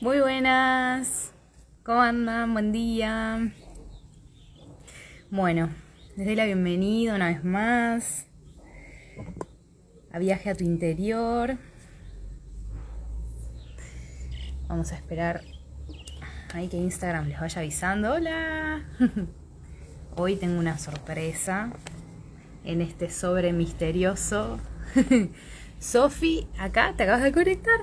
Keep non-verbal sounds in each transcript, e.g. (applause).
Muy buenas, ¿cómo andan? Buen día. Bueno, les doy la bienvenida una vez más a Viaje a tu Interior. Vamos a esperar ahí que Instagram les vaya avisando. Hola. (laughs) Hoy tengo una sorpresa en este sobre misterioso. (laughs) Sofi, acá te acabas de conectar.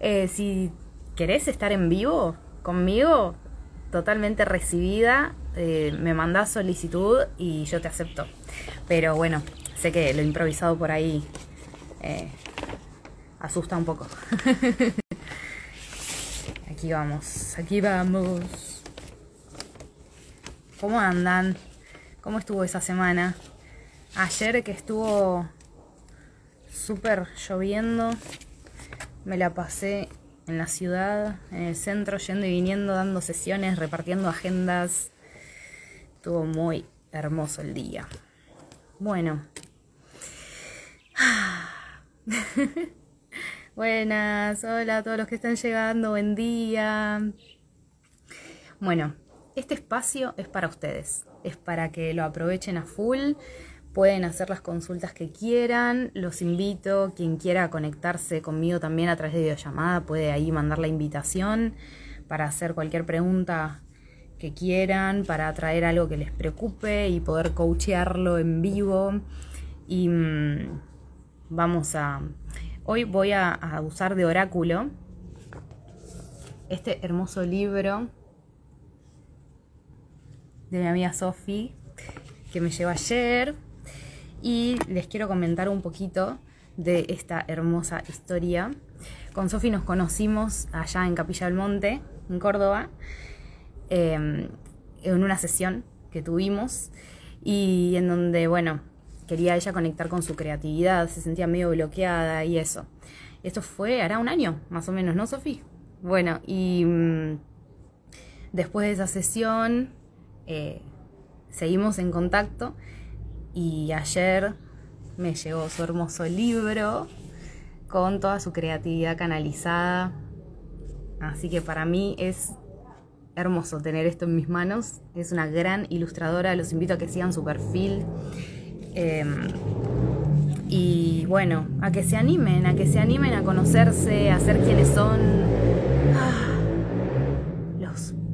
Eh, si querés estar en vivo conmigo, totalmente recibida, eh, me mandás solicitud y yo te acepto. Pero bueno, sé que lo improvisado por ahí eh, asusta un poco. (laughs) aquí vamos, aquí vamos. ¿Cómo andan? ¿Cómo estuvo esa semana? Ayer que estuvo súper lloviendo, me la pasé en la ciudad, en el centro, yendo y viniendo, dando sesiones, repartiendo agendas. Estuvo muy hermoso el día. Bueno. (sighs) Buenas, hola a todos los que están llegando, buen día. Bueno, este espacio es para ustedes, es para que lo aprovechen a full, pueden hacer las consultas que quieran, los invito, quien quiera conectarse conmigo también a través de videollamada puede ahí mandar la invitación para hacer cualquier pregunta que quieran, para traer algo que les preocupe y poder coachearlo en vivo. Y mm, vamos a Hoy voy a, usar de oráculo este hermoso libro de mi amiga Sofi que me llevó ayer y les quiero comentar un poquito de esta hermosa historia. Con Sofi nos conocimos allá en Capilla del Monte, en Córdoba, em, en una sesión que tuvimos y en donde, bueno, quería ella conectar con su creatividad, se sentía medio bloqueada y eso. Esto fue, hará un año, más o menos, ¿no, Sofía? Bueno, y mm, después de esa sesión eh, seguimos en contacto y ayer me llegó su hermoso libro con toda su creatividad canalizada. Así que para mí es hermoso tener esto en mis manos. Es una gran ilustradora, los invito a que sigan su perfil. Em, y bueno, a que se animen, a que se animen a conocerse, a ser quienes son. Ah,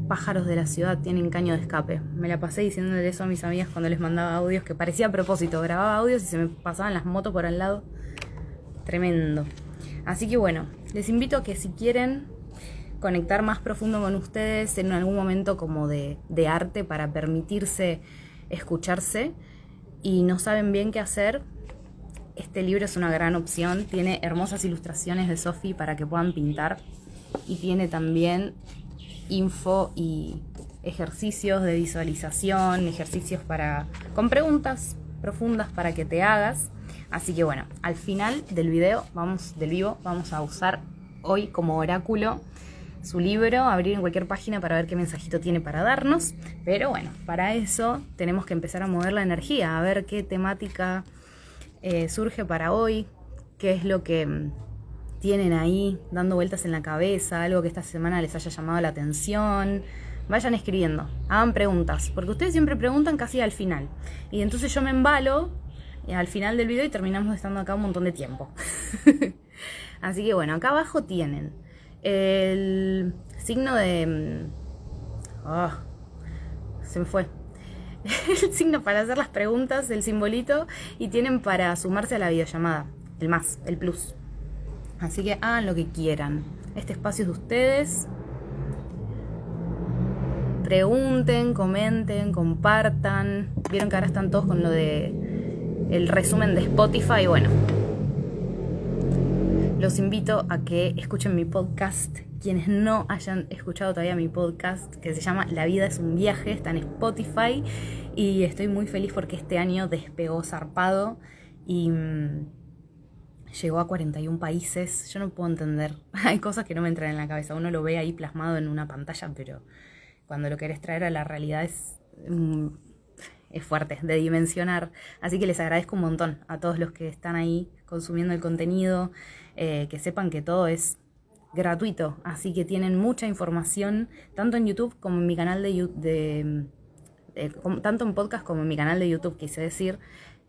pájaros de la ciudad tienen caño de escape. Me la pasé diciéndole eso a mis amigas cuando les mandaba audios, que parecía a propósito. Grababa audios y se me pasaban las motos por al lado. Tremendo. Así que bueno, les invito a que si quieren conectar más profundo con ustedes en algún momento como de, de arte para permitirse escucharse, y no saben bien qué hacer, este libro es una gran opción. Tiene hermosas ilustraciones de Sophie para que puedan pintar y tiene también info y ejercicios de visualización, ejercicios para con preguntas profundas para que te hagas. Así que bueno, al final del video, vamos del vivo, vamos a usar hoy como oráculo su libro, abrir en cualquier página para ver qué mensajito tiene para darnos. Pero bueno, para eso tenemos que empezar a mover la energía, a ver qué temática eh, surge para hoy, qué es lo que tienen ahí dando vueltas en la cabeza, algo que esta semana les haya llamado la atención. Vayan escribiendo, hagan preguntas, porque ustedes siempre preguntan casi al final. Y entonces yo me embalo eh, al final del video y terminamos estando acá un montón de tiempo. (laughs) Así que bueno, acá abajo tienen el signo de... Oh, se me fue. (laughs) El signo para hacer las preguntas, el simbolito, y tienen para sumarse a la videollamada, el más, el plus. Así que hagan lo que quieran. Este espacio es de ustedes. Pregunten, comenten, compartan. Vieron que ahora están todos con lo de el resumen de Spotify. Bueno, los invito a que escuchen mi podcast. Quienes no hayan escuchado todavía mi podcast, que se llama La vida es un viaje, está en Spotify y estoy muy feliz porque este año despegó zarpado y mm, llegó a 41 países. Yo no puedo entender, (laughs) hay cosas que no me entran en la cabeza. Uno lo ve ahí plasmado en una pantalla, pero cuando lo querés traer a la realidad es, mm, es fuerte de dimensionar. Así que les agradezco un montón a todos los que están ahí consumiendo el contenido, eh, que sepan que todo es gratuito, así que tienen mucha información, tanto en YouTube como en mi canal de YouTube, tanto en podcast como en mi canal de YouTube, quise decir,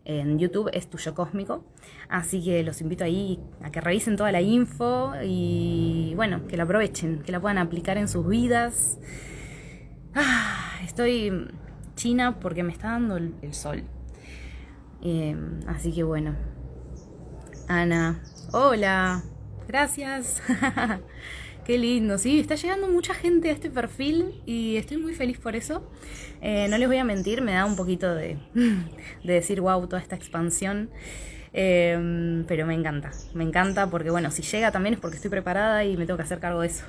en YouTube es Tuyo Cósmico, así que los invito ahí a que revisen toda la info y bueno, que la aprovechen, que la puedan aplicar en sus vidas. Ah, estoy china porque me está dando el, sol. Eh, así que bueno. Ana, hola, gracias. (laughs) Qué lindo, sí, está llegando mucha gente a este perfil y estoy muy feliz por eso. Eh, no les voy a mentir, me da un poquito de, (laughs) de decir wow toda esta expansión. Em, pero me encanta, me encanta porque bueno, si llega también es porque estoy preparada y me tengo que hacer cargo de eso.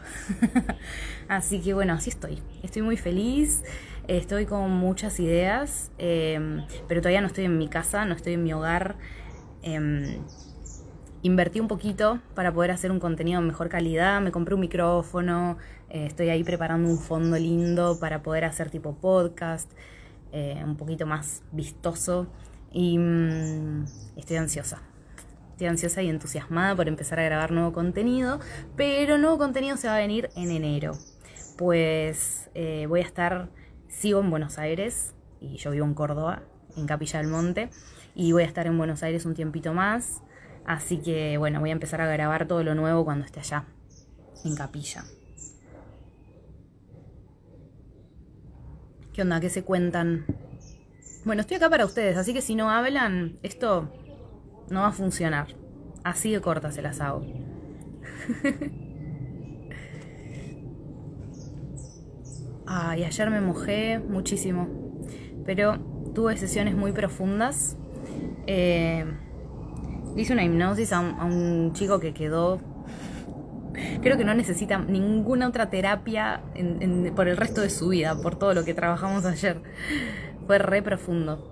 (laughs) así que bueno, así estoy. Estoy muy feliz, estoy con muchas ideas, em, pero todavía no estoy en mi casa, no estoy en mi hogar. Em, invertí un poquito para poder hacer un contenido de mejor calidad, me compré un micrófono, eh, estoy ahí preparando un fondo lindo para poder hacer tipo podcast, eh, un poquito más vistoso. Y mm, estoy ansiosa. Estoy ansiosa y entusiasmada por empezar a grabar nuevo contenido, pero nuevo contenido se va a venir en enero. Pues eh, voy a estar, sigo en Buenos Aires y yo vivo en Córdoba, en Capilla del Monte, y voy a estar en Buenos Aires un tiempito más. Así que bueno, voy a empezar a grabar todo lo nuevo cuando esté allá, en Capilla. ¿Qué onda? ¿Qué se cuentan? Bueno, estoy acá para ustedes, así que si no hablan, esto no va a funcionar. Así de corta se las hago. (laughs) Ay, ayer me mojé muchísimo, pero tuve sesiones muy profundas. Eh, hice una hipnosis a un, chico que quedó creo que no necesita ninguna otra terapia por el resto de su vida, por todo lo que trabajamos ayer fue re profundo.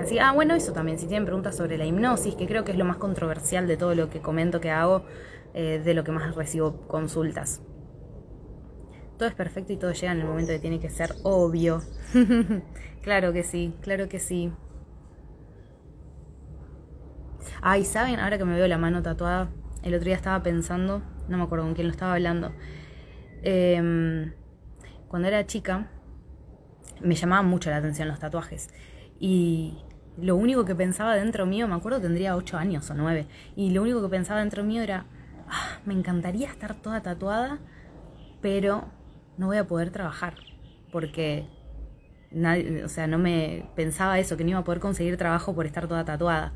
Así, ah, bueno, eso también, si tienen preguntas sobre la hipnosis, que creo que es lo más controversial de todo lo que comento que hago, eh, de lo que más recibo consultas. Todo es perfecto y todo llega en el momento que tiene que ser obvio. (laughs) claro que sí, claro que sí. Ay, ¿saben? Ahora que me veo la mano tatuada, el otro día estaba pensando, no me acuerdo con quién lo estaba hablando. Em, cuando era chica, me llamaban mucho la atención los tatuajes. Y lo único que pensaba dentro mío, me acuerdo tendría 8 años o 9, y lo único que pensaba dentro mío era, ah, me encantaría estar toda tatuada, pero no voy a poder trabajar, porque nadie, o sea, no me pensaba eso, que no iba a poder conseguir trabajo por estar toda tatuada.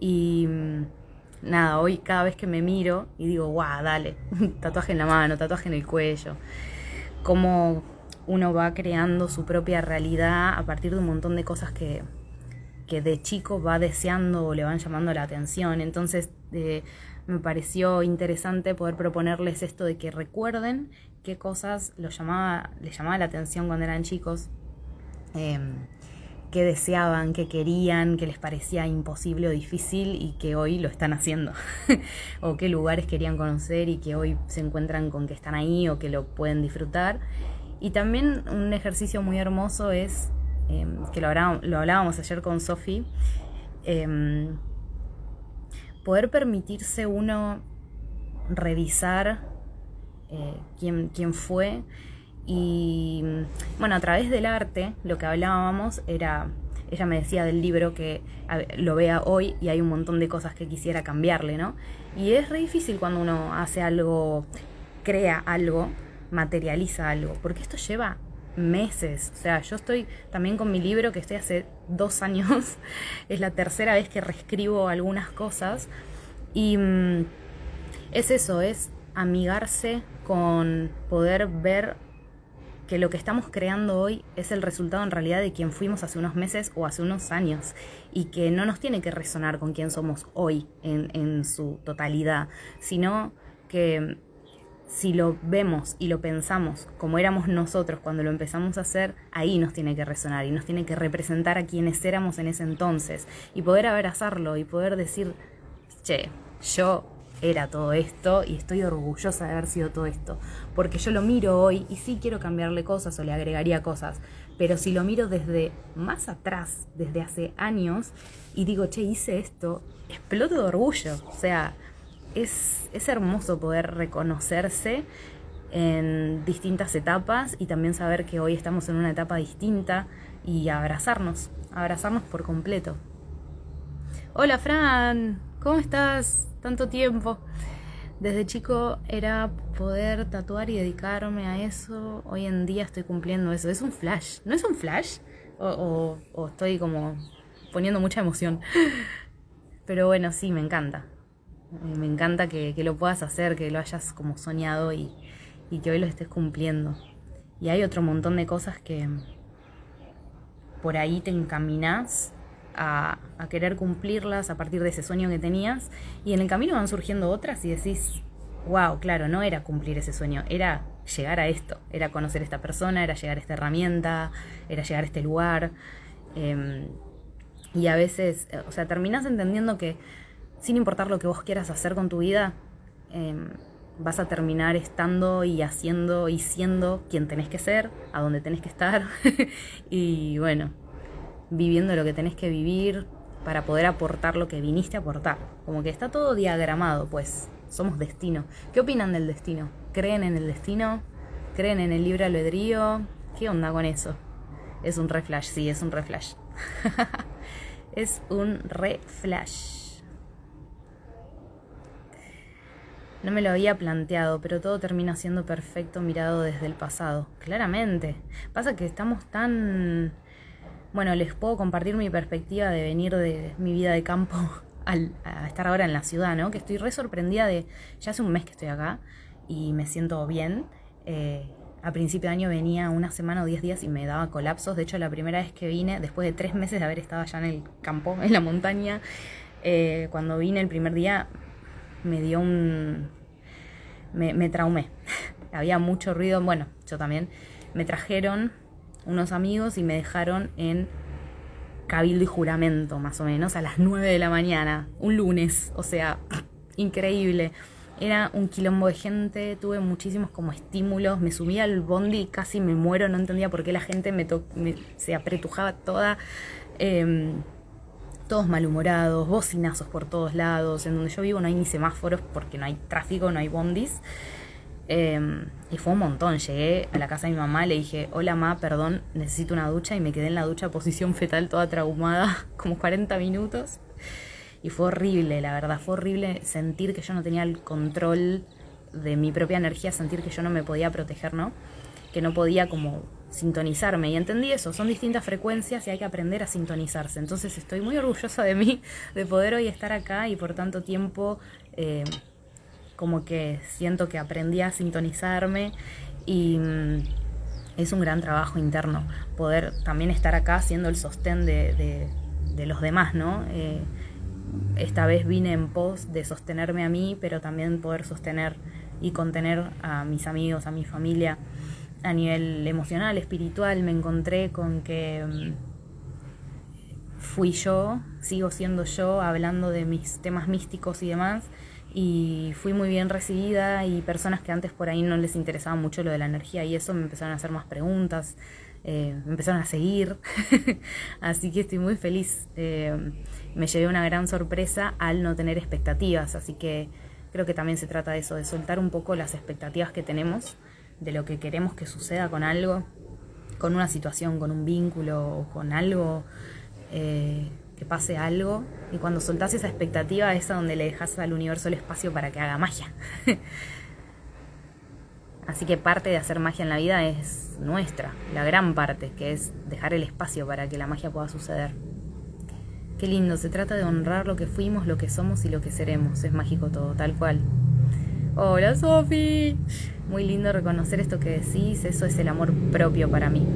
Y mm, nada, hoy cada vez que me miro y digo, guau, dale, (laughs) tatuaje en la mano, tatuaje en el cuello, como uno va creando su propia realidad a partir de un montón de cosas que, que de chico va deseando o le van llamando la atención. Entonces eh, me pareció interesante poder proponerles esto de que recuerden qué cosas llamaba, les llamaba la atención cuando eran chicos, em, qué deseaban, qué querían, qué les parecía imposible o difícil y que hoy lo están haciendo. (laughs) o qué lugares querían conocer y que hoy se encuentran con que están ahí o que lo pueden disfrutar. Y también un ejercicio muy hermoso es, em, que lo, hablábamos ayer con Sofi, em, poder permitirse uno revisar eh, quién, quién fue y bueno, a través del arte lo que hablábamos era, ella me decía del libro que lo vea hoy y hay un montón de cosas que quisiera cambiarle, ¿no? Y es difícil cuando uno hace algo, crea algo materializa algo, porque esto lleva meses. O sea, yo estoy también con mi libro que estoy hace dos años, (laughs) es la tercera vez que reescribo algunas cosas y mm, es eso, es amigarse con poder ver que lo que estamos creando hoy es el resultado en realidad de quien fuimos hace unos meses o hace unos años y que no nos tiene que resonar con quién somos hoy en, en su totalidad, sino que si lo vemos y lo pensamos como éramos nosotros cuando lo empezamos a hacer, ahí nos tiene que resonar y nos tiene que representar a quienes éramos en ese entonces y poder abrazarlo y poder decir, che, yo era todo esto y estoy orgullosa de haber sido todo esto. Porque yo lo miro hoy y sí quiero cambiarle cosas o le agregaría cosas. Pero si lo miro desde más atrás, desde hace años, y digo, che, hice esto, exploto de orgullo. O sea, es, es hermoso poder reconocerse en distintas etapas y también saber que hoy estamos en una etapa distinta y abrazarnos, abrazarnos por completo. Hola Fran, ¿cómo estás? Tanto tiempo. Desde chico era poder tatuar y dedicarme a eso. Hoy en día estoy cumpliendo eso. Es un flash. ¿No es un flash? O, estoy como poniendo mucha emoción. Pero bueno, sí, me encanta. Me encanta que, lo puedas hacer, que lo hayas como soñado y, y que hoy lo estés cumpliendo. Y hay otro montón de cosas que por ahí te encaminas a, querer cumplirlas a partir de ese sueño que tenías y en el camino van surgiendo otras y decís, wow, claro, no era cumplir ese sueño, era llegar a esto, era conocer a esta persona, era llegar a esta herramienta, era llegar a este lugar. Em, y a veces, o sea, terminás entendiendo que sin importar lo que vos quieras hacer con tu vida, em, vas a terminar estando y haciendo y siendo quien tenés que ser, a donde tenés que estar. (laughs) y bueno, viviendo lo que tenés que vivir para poder aportar lo que viniste a aportar. Como que está todo diagramado, pues somos destino. ¿Qué opinan del destino? ¿Creen en el destino? ¿Creen en el libre albedrío? ¿Qué onda con eso? Es un reflash, sí, es un reflash. (laughs) es un reflash. No me lo había planteado, pero todo termina siendo perfecto mirado desde el pasado. Claramente. Pasa que estamos tan bueno, les puedo compartir mi perspectiva de venir de mi vida de campo (laughs) al, a estar ahora en la ciudad, ¿no? Que estoy re sorprendida de, ya hace un mes que estoy acá y me siento bien. Eh, a principio de año venía una semana o diez días y me daba colapsos. De hecho, la primera vez que vine, después de tres meses de haber estado allá en el campo, (laughs) en la montaña, eh, cuando vine el primer día me dio un... me, me traumé. (laughs) Había mucho ruido, bueno, yo también. Me trajeron unos amigos y me dejaron en cabildo y juramento, más o menos, a las 9 de la mañana, un lunes, o sea, increíble. Era un quilombo de gente, tuve muchísimos como estímulos, me subía al bondi y casi me muero, no entendía por qué la gente me, se apretujaba toda, em, todos malhumorados, bocinazos por todos lados, en donde yo vivo no hay ni semáforos porque no hay tráfico, no hay bondis. Em, y fue un montón. Llegué a la casa de mi mamá, le dije, hola ma, perdón, necesito una ducha. Y me quedé en la ducha posición fetal toda traumada, (laughs) como 40 minutos. Y fue horrible, la verdad, fue horrible sentir que yo no tenía el control de mi propia energía, sentir que yo no me podía proteger, ¿no? Que no podía como sintonizarme. Y entendí eso, son distintas frecuencias y hay que aprender a sintonizarse. Entonces estoy muy orgullosa de mí, de poder hoy estar acá y por tanto tiempo... Eh, como que siento que aprendí a sintonizarme y mm, es un gran trabajo interno poder también estar acá siendo el sostén de, los demás, ¿no? Eh, esta vez vine en pos de sostenerme a mí, pero también poder sostener y contener a mis amigos, a mi familia. A nivel emocional, espiritual, me encontré con que mm, fui yo, sigo siendo yo, hablando de mis temas místicos y demás, y fui muy bien recibida y personas que antes por ahí no les interesaba mucho lo de la energía y eso me empezaron a hacer más preguntas, eh, me empezaron a seguir, (laughs) así que estoy muy feliz. Eh, me llevé una gran sorpresa al no tener expectativas, así que creo que también se trata de eso, de soltar un poco las expectativas que tenemos, de lo que queremos que suceda con algo, con una situación, con un vínculo o con algo. Eh, que pase algo y cuando soltás esa expectativa es a donde le dejas al universo el espacio para que haga magia. (laughs) Así que parte de hacer magia en la vida es nuestra, la gran parte, que es dejar el espacio para que la magia pueda suceder. Qué lindo, se trata de honrar lo que fuimos, lo que somos y lo que seremos. Es mágico todo, tal cual. Hola Sofi. muy lindo reconocer esto que decís, eso es el amor propio para mí.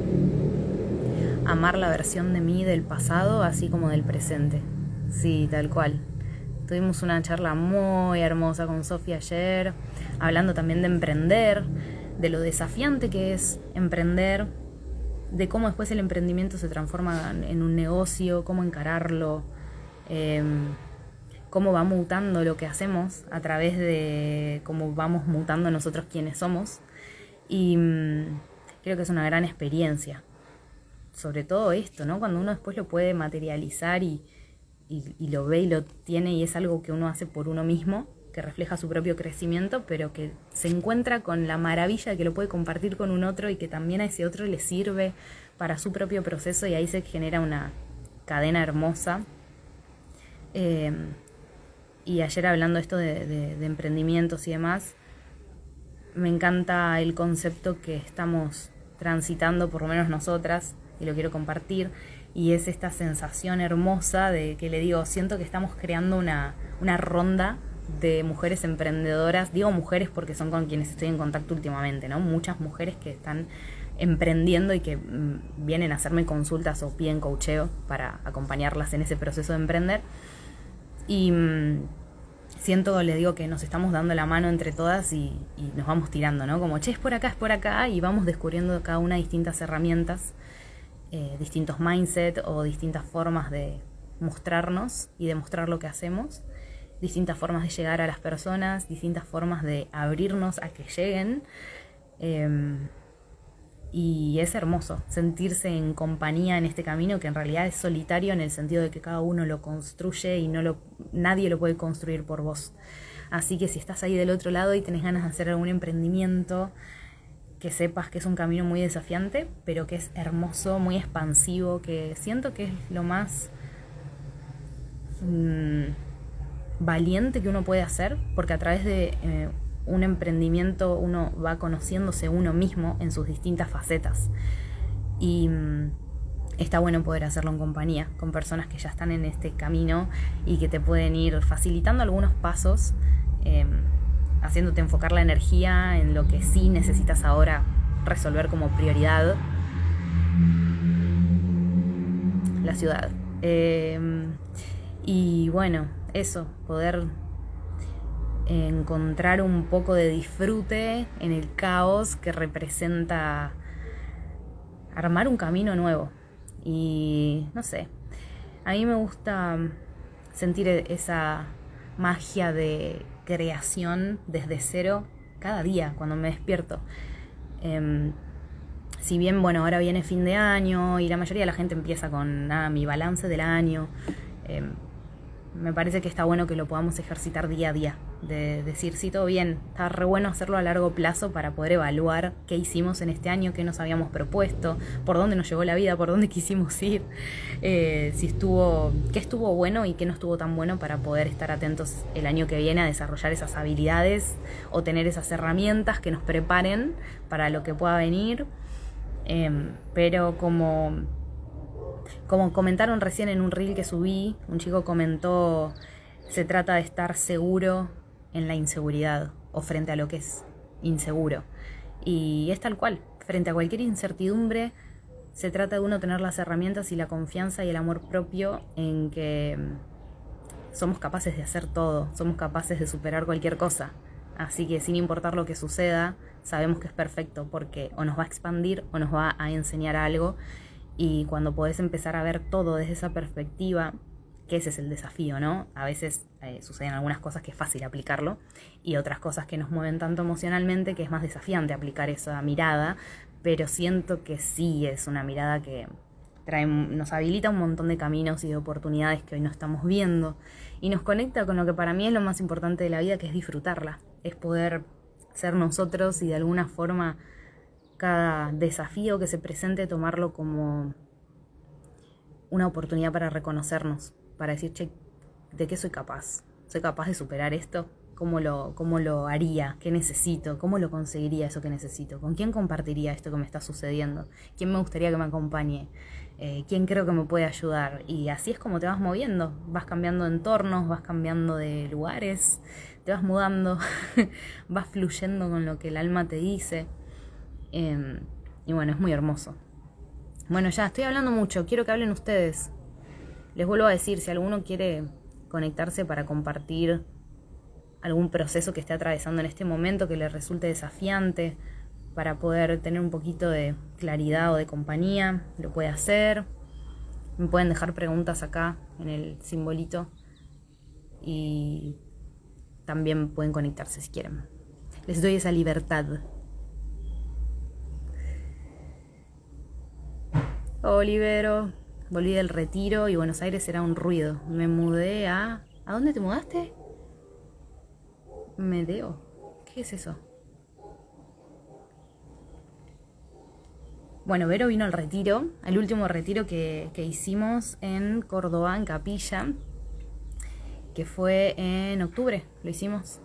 Amar la versión de mí del pasado así como del presente. Sí, tal cual. Tuvimos una charla muy hermosa con Sofía ayer, hablando también de emprender, de lo desafiante que es emprender, de cómo después el emprendimiento se transforma en un negocio, cómo encararlo, em, cómo va mutando lo que hacemos a través de cómo vamos mutando nosotros quienes somos. Y mm, creo que es una gran experiencia. Sobre todo esto, ¿no? Cuando uno después lo puede materializar y, y, lo ve y lo tiene y es algo que uno hace por uno mismo, que refleja su propio crecimiento, pero que se encuentra con la maravilla de que lo puede compartir con un otro y que también a ese otro le sirve para su propio proceso y ahí se genera una cadena hermosa. Em, y ayer hablando esto de, de emprendimientos y demás, me encanta el concepto que estamos transitando, por lo menos nosotras, y lo quiero compartir, y es esta sensación hermosa de que le digo, siento que estamos creando una, una ronda de mujeres emprendedoras, digo mujeres porque son con quienes estoy en contacto últimamente, ¿no? Muchas mujeres que están emprendiendo y que mm, vienen a hacerme consultas o piden coacheo para acompañarlas en ese proceso de emprender. Y mm, siento, le digo que nos estamos dando la mano entre todas y, y, nos vamos tirando, ¿no? Como, che, es por acá, es por acá, y vamos descubriendo cada una distintas herramientas eh, distintos mindset o distintas formas de mostrarnos y de mostrar lo que hacemos, distintas formas de llegar a las personas, distintas formas de abrirnos a que lleguen. Em, y es hermoso sentirse en compañía en este camino que en realidad es solitario en el sentido de que cada uno lo construye y no lo, nadie lo puede construir por vos. Así que si estás ahí del otro lado y tenés ganas de hacer algún emprendimiento, que sepas que es un camino muy desafiante, pero que es hermoso, muy expansivo, que siento que es lo más mm, valiente que uno puede hacer, porque a través de eh, un emprendimiento uno va conociéndose uno mismo en sus distintas facetas. Y mm, está bueno poder hacerlo en compañía, con personas que ya están en este camino y que te pueden ir facilitando algunos pasos. Em, haciéndote enfocar la energía en lo que sí necesitas ahora resolver como prioridad. La ciudad. Em, y bueno, eso, poder encontrar un poco de disfrute en el caos que representa armar un camino nuevo. Y no sé, a mí me gusta sentir esa magia de creación desde cero cada día cuando me despierto. Em, si bien, bueno, ahora viene fin de año y la mayoría de la gente empieza con nada, mi balance del año. Em, me parece que está bueno que lo podamos ejercitar día a día, de decir, sí, todo bien, está re bueno hacerlo a largo plazo para poder evaluar qué hicimos en este año, qué nos habíamos propuesto, por dónde nos llevó la vida, por dónde (laughs) quisimos ir, eh, si estuvo, qué estuvo bueno y qué no estuvo tan bueno para poder estar atentos el año que viene a desarrollar esas habilidades o tener esas herramientas que nos preparen para lo que pueda venir. Em, pero como como comentaron recién en un reel que subí, un chico comentó, se trata de estar seguro en la inseguridad o frente a lo que es inseguro. Y es tal cual, frente a cualquier incertidumbre, se trata de uno tener las herramientas y la confianza y el amor propio en que mm, somos capaces de hacer todo, somos capaces de superar cualquier cosa. Así que sin importar lo que suceda, sabemos que es perfecto porque o nos va a expandir o nos va a enseñar algo y cuando podés empezar a ver todo desde esa perspectiva, que ese es el desafío, ¿no? A veces eh, suceden algunas cosas que es fácil aplicarlo y otras cosas que nos mueven tanto emocionalmente que es más desafiante aplicar esa mirada, pero siento que sí es una mirada que trae, nos habilita un montón de caminos y de oportunidades que hoy no estamos viendo y nos conecta con lo que para mí es lo más importante de la vida, que es disfrutarla, es poder ser nosotros y de alguna forma cada desafío que se presente, tomarlo como una oportunidad para reconocernos, para decir, che, ¿de qué soy capaz? ¿Soy capaz de superar esto? cómo lo, cómo lo haría, qué necesito, cómo lo conseguiría eso que necesito, con quién compartiría esto que me está sucediendo, quién me gustaría que me acompañe, eh, quién creo que me puede ayudar. Y así es como te vas moviendo, vas cambiando de entornos, vas cambiando de lugares, te vas mudando, (laughs) vas fluyendo con lo que el alma te dice. Em, y bueno, es muy hermoso. Bueno, ya estoy hablando mucho, quiero que hablen ustedes. Les vuelvo a decir, si alguno quiere conectarse para compartir algún proceso que esté atravesando en este momento que le resulte desafiante, para poder tener un poquito de claridad o de compañía, lo puede hacer. Me pueden dejar preguntas acá en el simbolito y también pueden conectarse si quieren. Les doy esa libertad. Olivero, volví del retiro y Buenos Aires era un ruido. Me mudé a... ¿A dónde te mudaste? Medeo. ¿Qué es eso? Bueno, Vero vino al retiro, al último retiro que, hicimos en Córdoba, en Capilla, que fue en octubre, lo hicimos.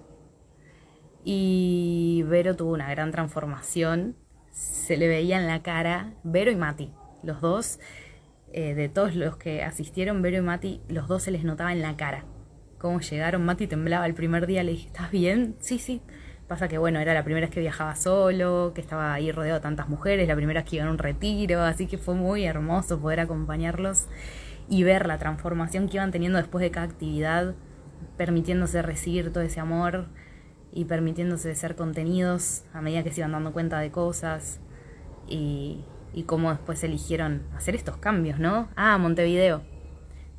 Y Vero tuvo una gran transformación, se le veía en la cara, Vero y Mati, los dos, eh, de todos los que asistieron, Vero y Mati, los dos se les notaba en la cara. Cómo llegaron, Mati temblaba el primer día, le dije, ¿estás bien? Sí, sí. Pasa que, bueno, era la primera vez que viajaba solo, que estaba ahí rodeado de tantas mujeres, la primera vez que iba a un retiro, así que fue muy hermoso poder acompañarlos y ver la transformación que iban teniendo después de cada actividad, permitiéndose recibir todo ese amor y permitiéndose ser contenidos a medida que se iban dando cuenta de cosas y, y cómo después eligieron hacer estos cambios, ¿no? Ah, Montevideo.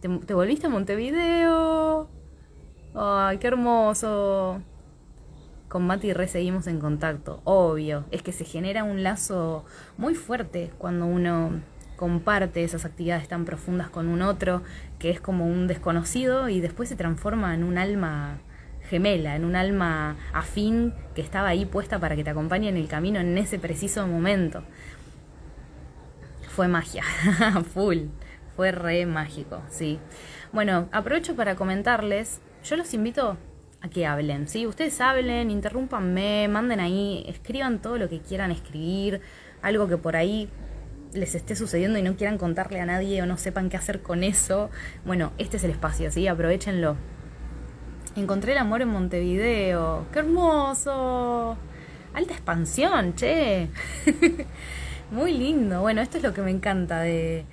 ¿Te, te volviste a Montevideo? ¡Ay, qué hermoso! con Mati Re seguimos en contacto, obvio. Es que se genera un lazo muy fuerte cuando uno comparte esas actividades tan profundas con un otro, que es como un desconocido y después se transforma en un alma gemela, en un alma afín que estaba ahí puesta para que te acompañe en el camino en ese preciso momento. Fue magia, (laughs) full, fue re mágico, sí. Bueno, aprovecho para comentarles, yo los invito a que hablen, ¿sí? Ustedes hablen, interrúmpanme, manden ahí, escriban todo lo que quieran escribir, algo que por ahí les esté sucediendo y no quieran contarle a nadie o no sepan qué hacer con eso. Bueno, este es el espacio, ¿sí? Aprovechenlo. Encontré el amor en Montevideo. ¡Qué hermoso! Alta expansión, che. (laughs) Muy lindo. Bueno, esto es lo que me encanta de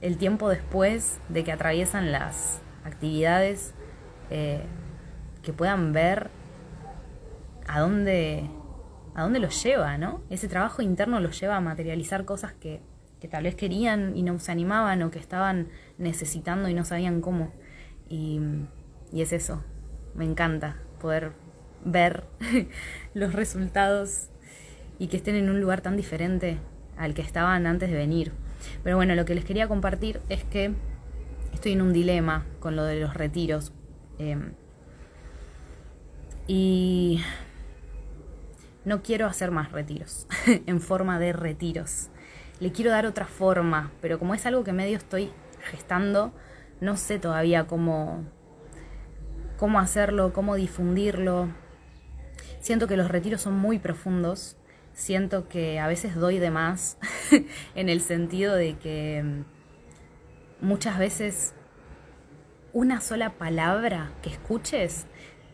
el tiempo después de que atraviesan las actividades. Eh, que puedan ver a dónde, a dónde los lleva, ¿no? Ese trabajo interno los lleva a materializar cosas que, que tal vez querían y no se animaban o que estaban necesitando y no sabían cómo. Y, y es eso, me encanta poder ver (laughs) los resultados y que estén en un lugar tan diferente al que estaban antes de venir. Pero bueno, lo que les quería compartir es que estoy en un dilema con lo de los retiros. Em, y no quiero hacer más retiros, (laughs) en forma de retiros. Le quiero dar otra forma, pero como es algo que medio estoy gestando, no sé todavía cómo, cómo hacerlo, cómo difundirlo. Siento que los retiros son muy profundos, siento que a veces doy de más, (laughs) en el sentido de que mm, muchas veces una sola palabra que escuches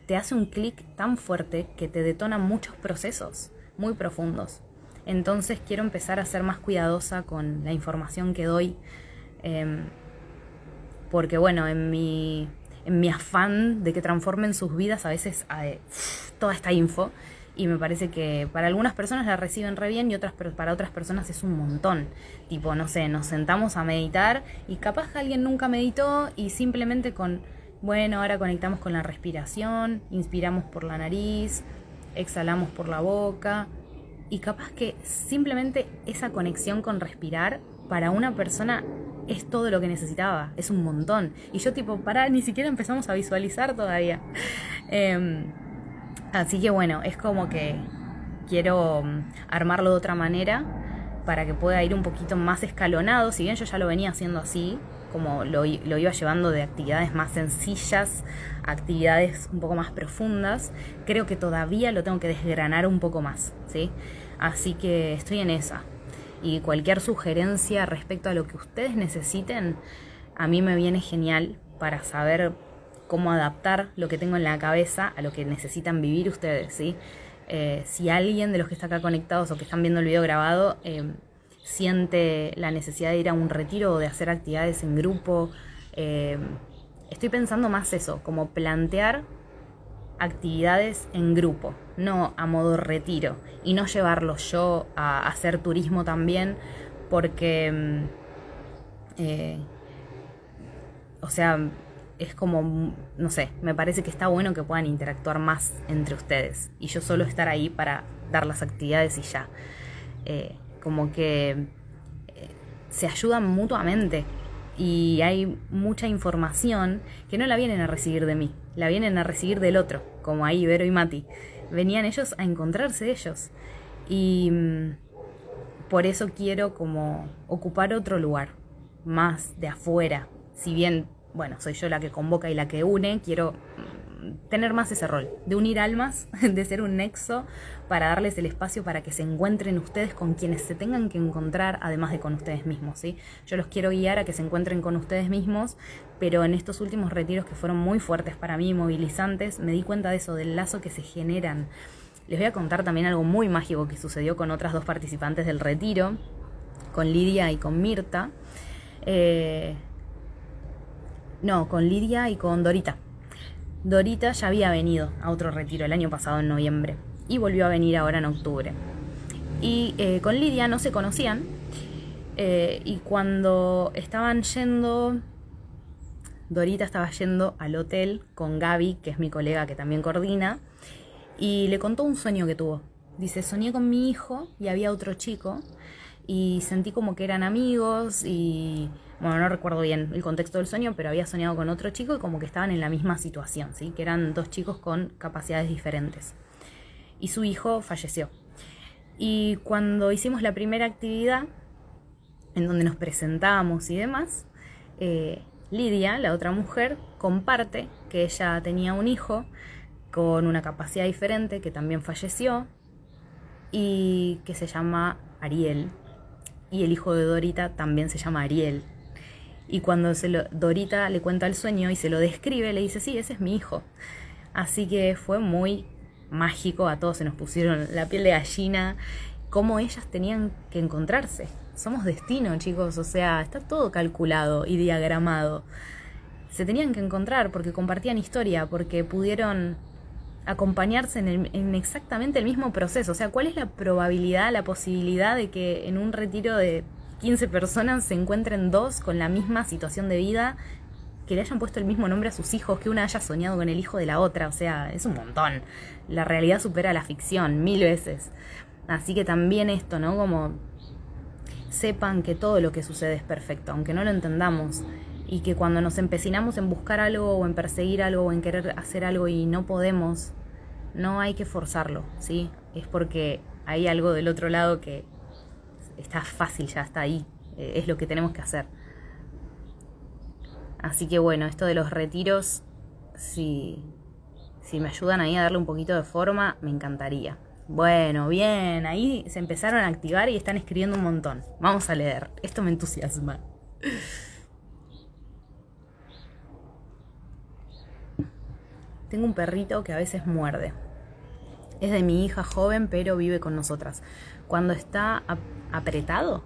te hace un clic tan fuerte que te detona muchos procesos muy profundos. Entonces quiero empezar a ser más cuidadosa con la información que doy, em, porque bueno, en mi, en mi afán de que transformen sus vidas a veces toda esta info, y me parece que para algunas personas la reciben re bien y otras para otras personas es un montón. Tipo, no sé, nos sentamos a meditar y capaz que alguien nunca meditó y simplemente con bueno, ahora conectamos con la respiración, inspiramos por la nariz, exhalamos por la boca y capaz que simplemente esa conexión con respirar para una persona es todo lo que necesitaba, es un montón. Y yo tipo, para, ni siquiera empezamos a visualizar todavía. (laughs) Em, así que bueno, es como que quiero mm, armarlo de otra manera para que pueda ir un poquito más escalonado, si bien yo ya lo venía haciendo así, como lo, iba llevando de actividades más sencillas actividades un poco más profundas, creo que todavía lo tengo que desgranar un poco más, ¿sí? Así que estoy en esa. Y cualquier sugerencia respecto a lo que ustedes necesiten, a mí me viene genial para saber cómo adaptar lo que tengo en la cabeza a lo que necesitan vivir ustedes, ¿sí? Eh, si alguien de los que está acá conectados o que están viendo el video grabado eh, siente la necesidad de ir a un retiro o de hacer actividades en grupo, eh, estoy pensando más eso, como plantear actividades en grupo, no a modo retiro, y no llevarlos yo a, hacer turismo también, porque, mm, o sea, es como, no sé, me parece que está bueno que puedan interactuar más entre ustedes y yo solo estar ahí para dar las actividades y ya. Eh, como que eh, se ayudan mutuamente y hay mucha información que no la vienen a recibir de mí, la vienen a recibir del otro, como ahí Vero y Mati. Venían ellos a encontrarse ellos y mm, por eso quiero como ocupar otro lugar, más de afuera, si bien bueno, soy yo la que convoca y la que une, quiero tener más ese rol, de unir almas, (laughs) de ser un nexo para darles el espacio para que se encuentren ustedes con quienes se tengan que encontrar, además de con ustedes mismos, ¿sí? Yo los quiero guiar a que se encuentren con ustedes mismos, pero en estos últimos retiros que fueron muy fuertes para mí, movilizantes, me di cuenta de eso, del lazo que se generan. Les voy a contar también algo muy mágico que sucedió con otras dos participantes del retiro, con Lidia y con Mirta. Eh, no, con Lidia y con Dorita. Dorita ya había venido a otro retiro el año pasado en noviembre y volvió a venir ahora en octubre. Y eh, con Lidia no se conocían eh, y cuando estaban yendo, Dorita estaba yendo al hotel con Gaby, que es mi colega que también coordina, y le contó un sueño que tuvo. Dice, soñé con mi hijo y había otro chico y sentí como que eran amigos y bueno, no recuerdo bien el contexto del sueño, pero había soñado con otro chico y como que estaban en la misma situación, ¿sí? Que eran dos chicos con capacidades diferentes. Y su hijo falleció. Y cuando hicimos la primera actividad, en donde nos presentamos y demás, eh, Lidia, la otra mujer, comparte que ella tenía un hijo con una capacidad diferente que también falleció y que se llama Ariel. Y el hijo de Dorita también se llama Ariel. Y cuando se lo, Dorita le cuenta el sueño y se lo describe, le dice, sí, ese es mi hijo. Así que fue muy mágico, a todos se nos pusieron la piel de gallina, cómo ellas tenían que encontrarse. Somos destino, chicos, o sea, está todo calculado y diagramado. Se tenían que encontrar porque compartían historia, porque pudieron acompañarse en, en, exactamente el mismo proceso. O sea, ¿cuál es la probabilidad, la posibilidad de que en un retiro de 15 personas se encuentren dos con la misma situación de vida, que le hayan puesto el mismo nombre a sus hijos, que una haya soñado con el hijo de la otra, o sea, es un montón. La realidad supera la ficción mil veces. Así que también esto, ¿no? Como sepan que todo lo que sucede es perfecto, aunque no lo entendamos, y que cuando nos empecinamos en buscar algo o en perseguir algo o en querer hacer algo y no podemos, no hay que forzarlo, ¿sí? Es porque hay algo del otro lado que está fácil, ya está ahí, eh, es lo que tenemos que hacer. Así que bueno, esto de los retiros, si, si me ayudan ahí a darle un poquito de forma, me encantaría. Bueno, bien, ahí se empezaron a activar y están escribiendo un montón. Vamos a leer, esto me entusiasma. Tengo un perrito que a veces muerde. Es de mi hija joven, pero vive con nosotras. Cuando está apretado,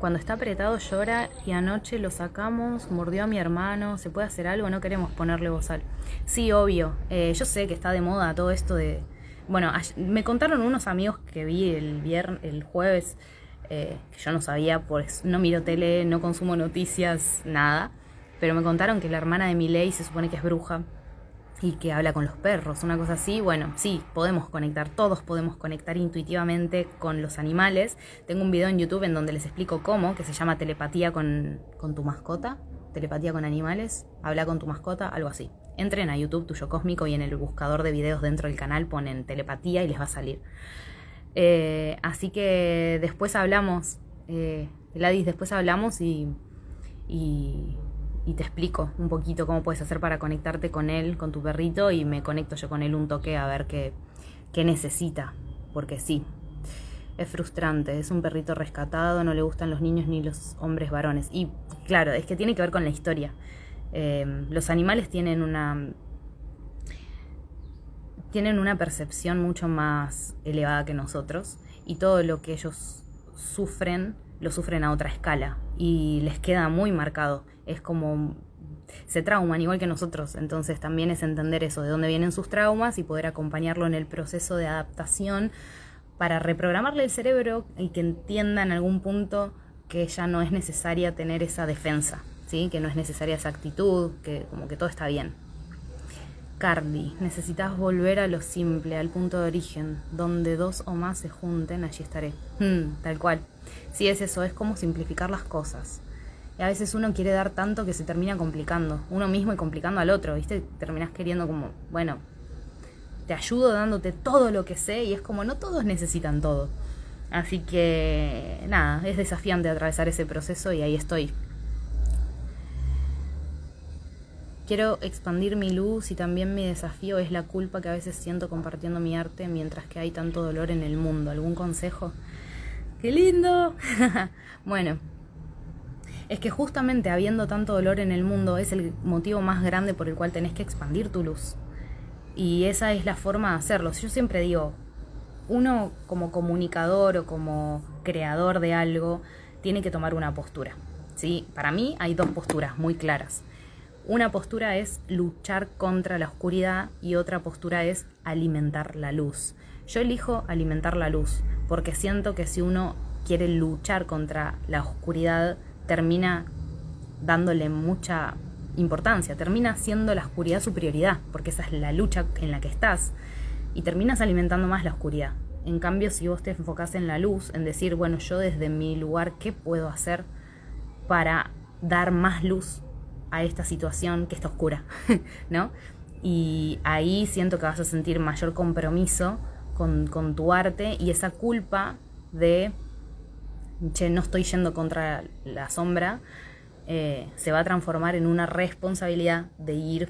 cuando está apretado llora y anoche lo sacamos, mordió a mi hermano, ¿se puede hacer algo? No queremos ponerle bozal. Sí, obvio, eh, yo sé que está de moda todo esto de... Bueno, me contaron unos amigos que vi el viernes, el jueves, eh, que yo no sabía, pues no miro tele, no consumo noticias, nada, pero me contaron que la hermana de Miley se supone que es bruja y que habla con los perros, una cosa así, bueno, sí, podemos conectar, todos podemos conectar intuitivamente con los animales. Tengo un video en YouTube en donde les explico cómo, que se llama telepatía con, con tu mascota, telepatía con animales, habla con tu mascota, algo así. Entren a YouTube Tuyo Cósmico y en el buscador de videos dentro del canal ponen telepatía y les va a salir. Eh, así que después hablamos, eh, Gladys, después hablamos y, y, y te explico un poquito cómo puedes hacer para conectarte con él, con tu perrito, y me conecto yo con él un toque a ver qué, qué necesita, porque sí, es frustrante, es un perrito rescatado, no le gustan los niños ni los hombres varones. Y claro, es que tiene que ver con la historia. Eh, los animales tienen una tienen una percepción mucho más elevada que nosotros y todo lo que ellos sufren lo sufren a otra escala y les queda muy marcado. Es como se trauman igual que nosotros, entonces también es entender eso, de dónde vienen sus traumas y poder acompañarlo en el proceso de adaptación para reprogramarle el cerebro y que entienda en algún punto que ya no es necesaria tener esa defensa, ¿sí? que no es necesaria esa actitud, que como que todo está bien. Carly, necesitas volver a lo simple, al punto de origen, donde dos o más se junten, allí estaré. Hmm, tal cual. Sí, es eso, es como simplificar las cosas. Y a veces uno quiere dar tanto que se termina complicando, uno mismo y complicando al otro, ¿viste? Terminás queriendo como, bueno, te ayudo dándote todo lo que sé y es como no todos necesitan todo. Así que nada, es desafiante atravesar ese proceso y ahí estoy. Quiero expandir mi luz y también mi desafío es la culpa que a veces siento compartiendo mi arte mientras que hay tanto dolor en el mundo. ¿Algún consejo? ¡Qué lindo! (laughs) bueno, es que justamente habiendo tanto dolor en el mundo es el motivo más grande por el cual tenés que expandir tu luz. Y esa es la forma de hacerlo. Yo siempre digo, uno como comunicador o como creador de algo tiene que tomar una postura. ¿sí? Para mí hay dos posturas muy claras. Una postura es luchar contra la oscuridad y otra postura es alimentar la luz. Yo elijo alimentar la luz porque siento que si uno quiere luchar contra la oscuridad termina dándole mucha importancia, termina siendo la oscuridad su prioridad, porque esa es la lucha en la que estás, y terminas alimentando más la oscuridad. En cambio, si vos te enfocás en la luz, en decir, bueno, yo desde mi lugar, ¿qué puedo hacer para dar más luz a esta situación que está oscura? (laughs) ¿No? Y ahí siento que vas a sentir mayor compromiso con, tu arte y esa culpa de, no estoy yendo contra la sombra, eh, se va a transformar en una responsabilidad de ir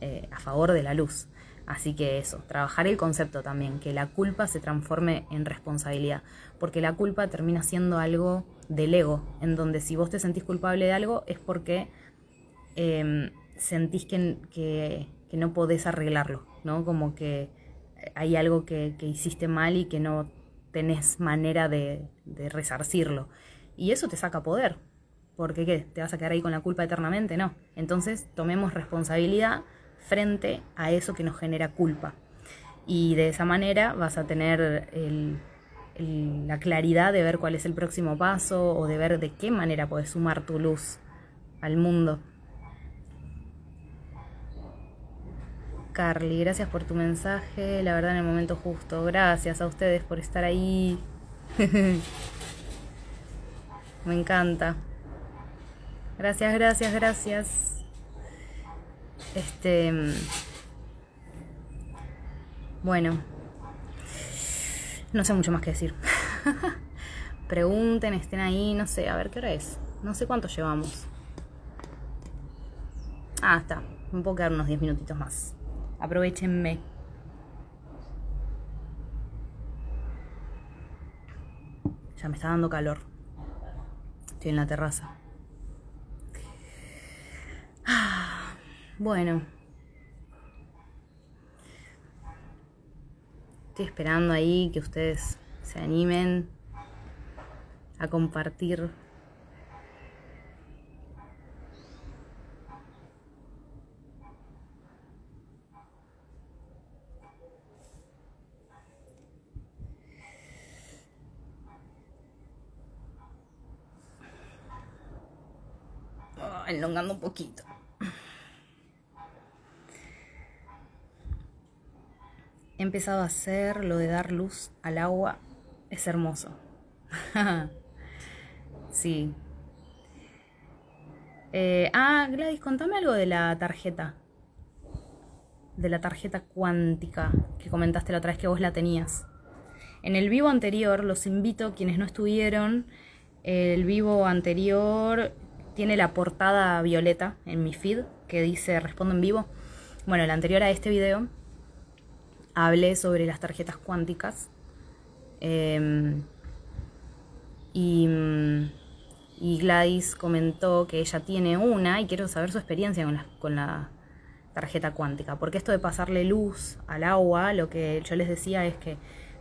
eh, a favor de la luz. Así que eso, trabajar el concepto también, que la culpa se transforme en responsabilidad, porque la culpa termina siendo algo del ego, en donde si vos te sentís culpable de algo es porque em, sentís que, que, no podés arreglarlo, ¿no? Como que hay algo que, hiciste mal y que no tenés manera de, de resarcirlo. Y eso te saca poder, porque ¿qué? ¿Te vas a quedar ahí con la culpa eternamente? No. Entonces tomemos responsabilidad frente a eso que nos genera culpa. Y de esa manera vas a tener la claridad de ver cuál es el próximo paso o de ver de qué manera puedes sumar tu luz al mundo. Carly, gracias por tu mensaje, la verdad en el momento justo. Gracias a ustedes por estar ahí. (laughs) Me encanta. Gracias, gracias, gracias. Este. Bueno. No sé mucho más que decir. (laughs) Pregunten, estén ahí, no sé, a ver qué hora es. No sé cuánto llevamos. Ah, está. Me puedo quedar unos 10 minutitos más. Aprovechenme. Ya me está dando calor. Estoy en la terraza. Bueno. Estoy esperando ahí que ustedes se animen a compartir elongando un poquito. he empezado a hacer lo de dar luz al agua. Es hermoso. (laughs) sí. Eh, ah, Gladys, contame algo de la tarjeta. De la tarjeta cuántica que comentaste la otra vez que vos la tenías. En el vivo anterior, los invito, quienes no estuvieron, el vivo anterior tiene la portada violeta en mi feed que dice Respondo en vivo. Bueno, el anterior a este video hablé sobre las tarjetas cuánticas. Em, y, Gladys comentó que ella tiene una y quiero saber su experiencia con la, con la tarjeta cuántica. Porque esto de pasarle luz al agua, lo que yo les decía es que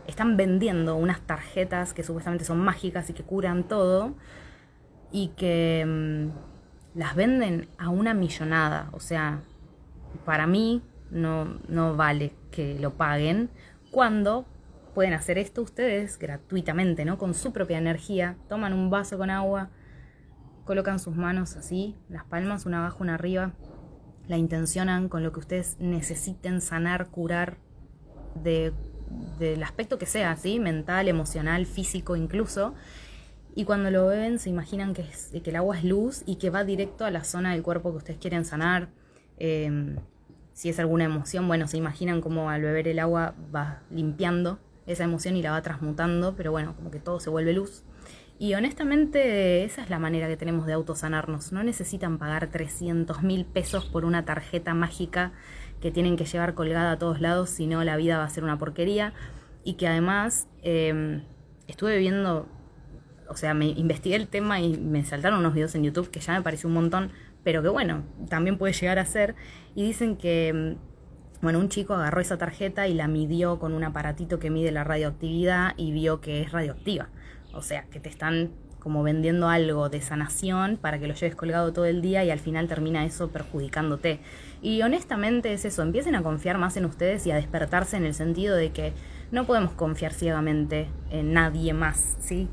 están vendiendo unas tarjetas que supuestamente son mágicas y que curan todo y que mm, las venden a una millonada. O sea, para mí no, no vale que lo paguen cuando pueden hacer esto ustedes gratuitamente, ¿no? Con su propia energía. Toman un vaso con agua, colocan sus manos así, las palmas una abajo, una arriba, la intencionan con lo que ustedes necesiten sanar, curar de, del aspecto que sea, ¿sí? Mental, emocional, físico incluso y cuando lo beben se imaginan que, el agua es luz y que va directo a la zona del cuerpo que ustedes quieren sanar. Em, si es alguna emoción, bueno, se imaginan como al beber el agua va limpiando esa emoción y la va transmutando, pero bueno, como que todo se vuelve luz. Y honestamente esa es la manera que tenemos de autosanarnos. No necesitan pagar 300 mil pesos por una tarjeta mágica que tienen que llevar colgada a todos lados, si no la vida va a ser una porquería. Y que además em, estuve viendo o sea, me investigué el tema y me saltaron unos videos en YouTube que ya me pareció un montón, pero que bueno, también puede llegar a ser. Y dicen que, mm, bueno, un chico agarró esa tarjeta y la midió con un aparatito que mide la radioactividad y vio que es radioactiva. O sea, que te están como vendiendo algo de sanación para que lo lleves colgado todo el día y al final termina eso perjudicándote. Y honestamente es eso, empiecen a confiar más en ustedes y a despertarse en el sentido de que no podemos confiar ciegamente en nadie más, ¿sí?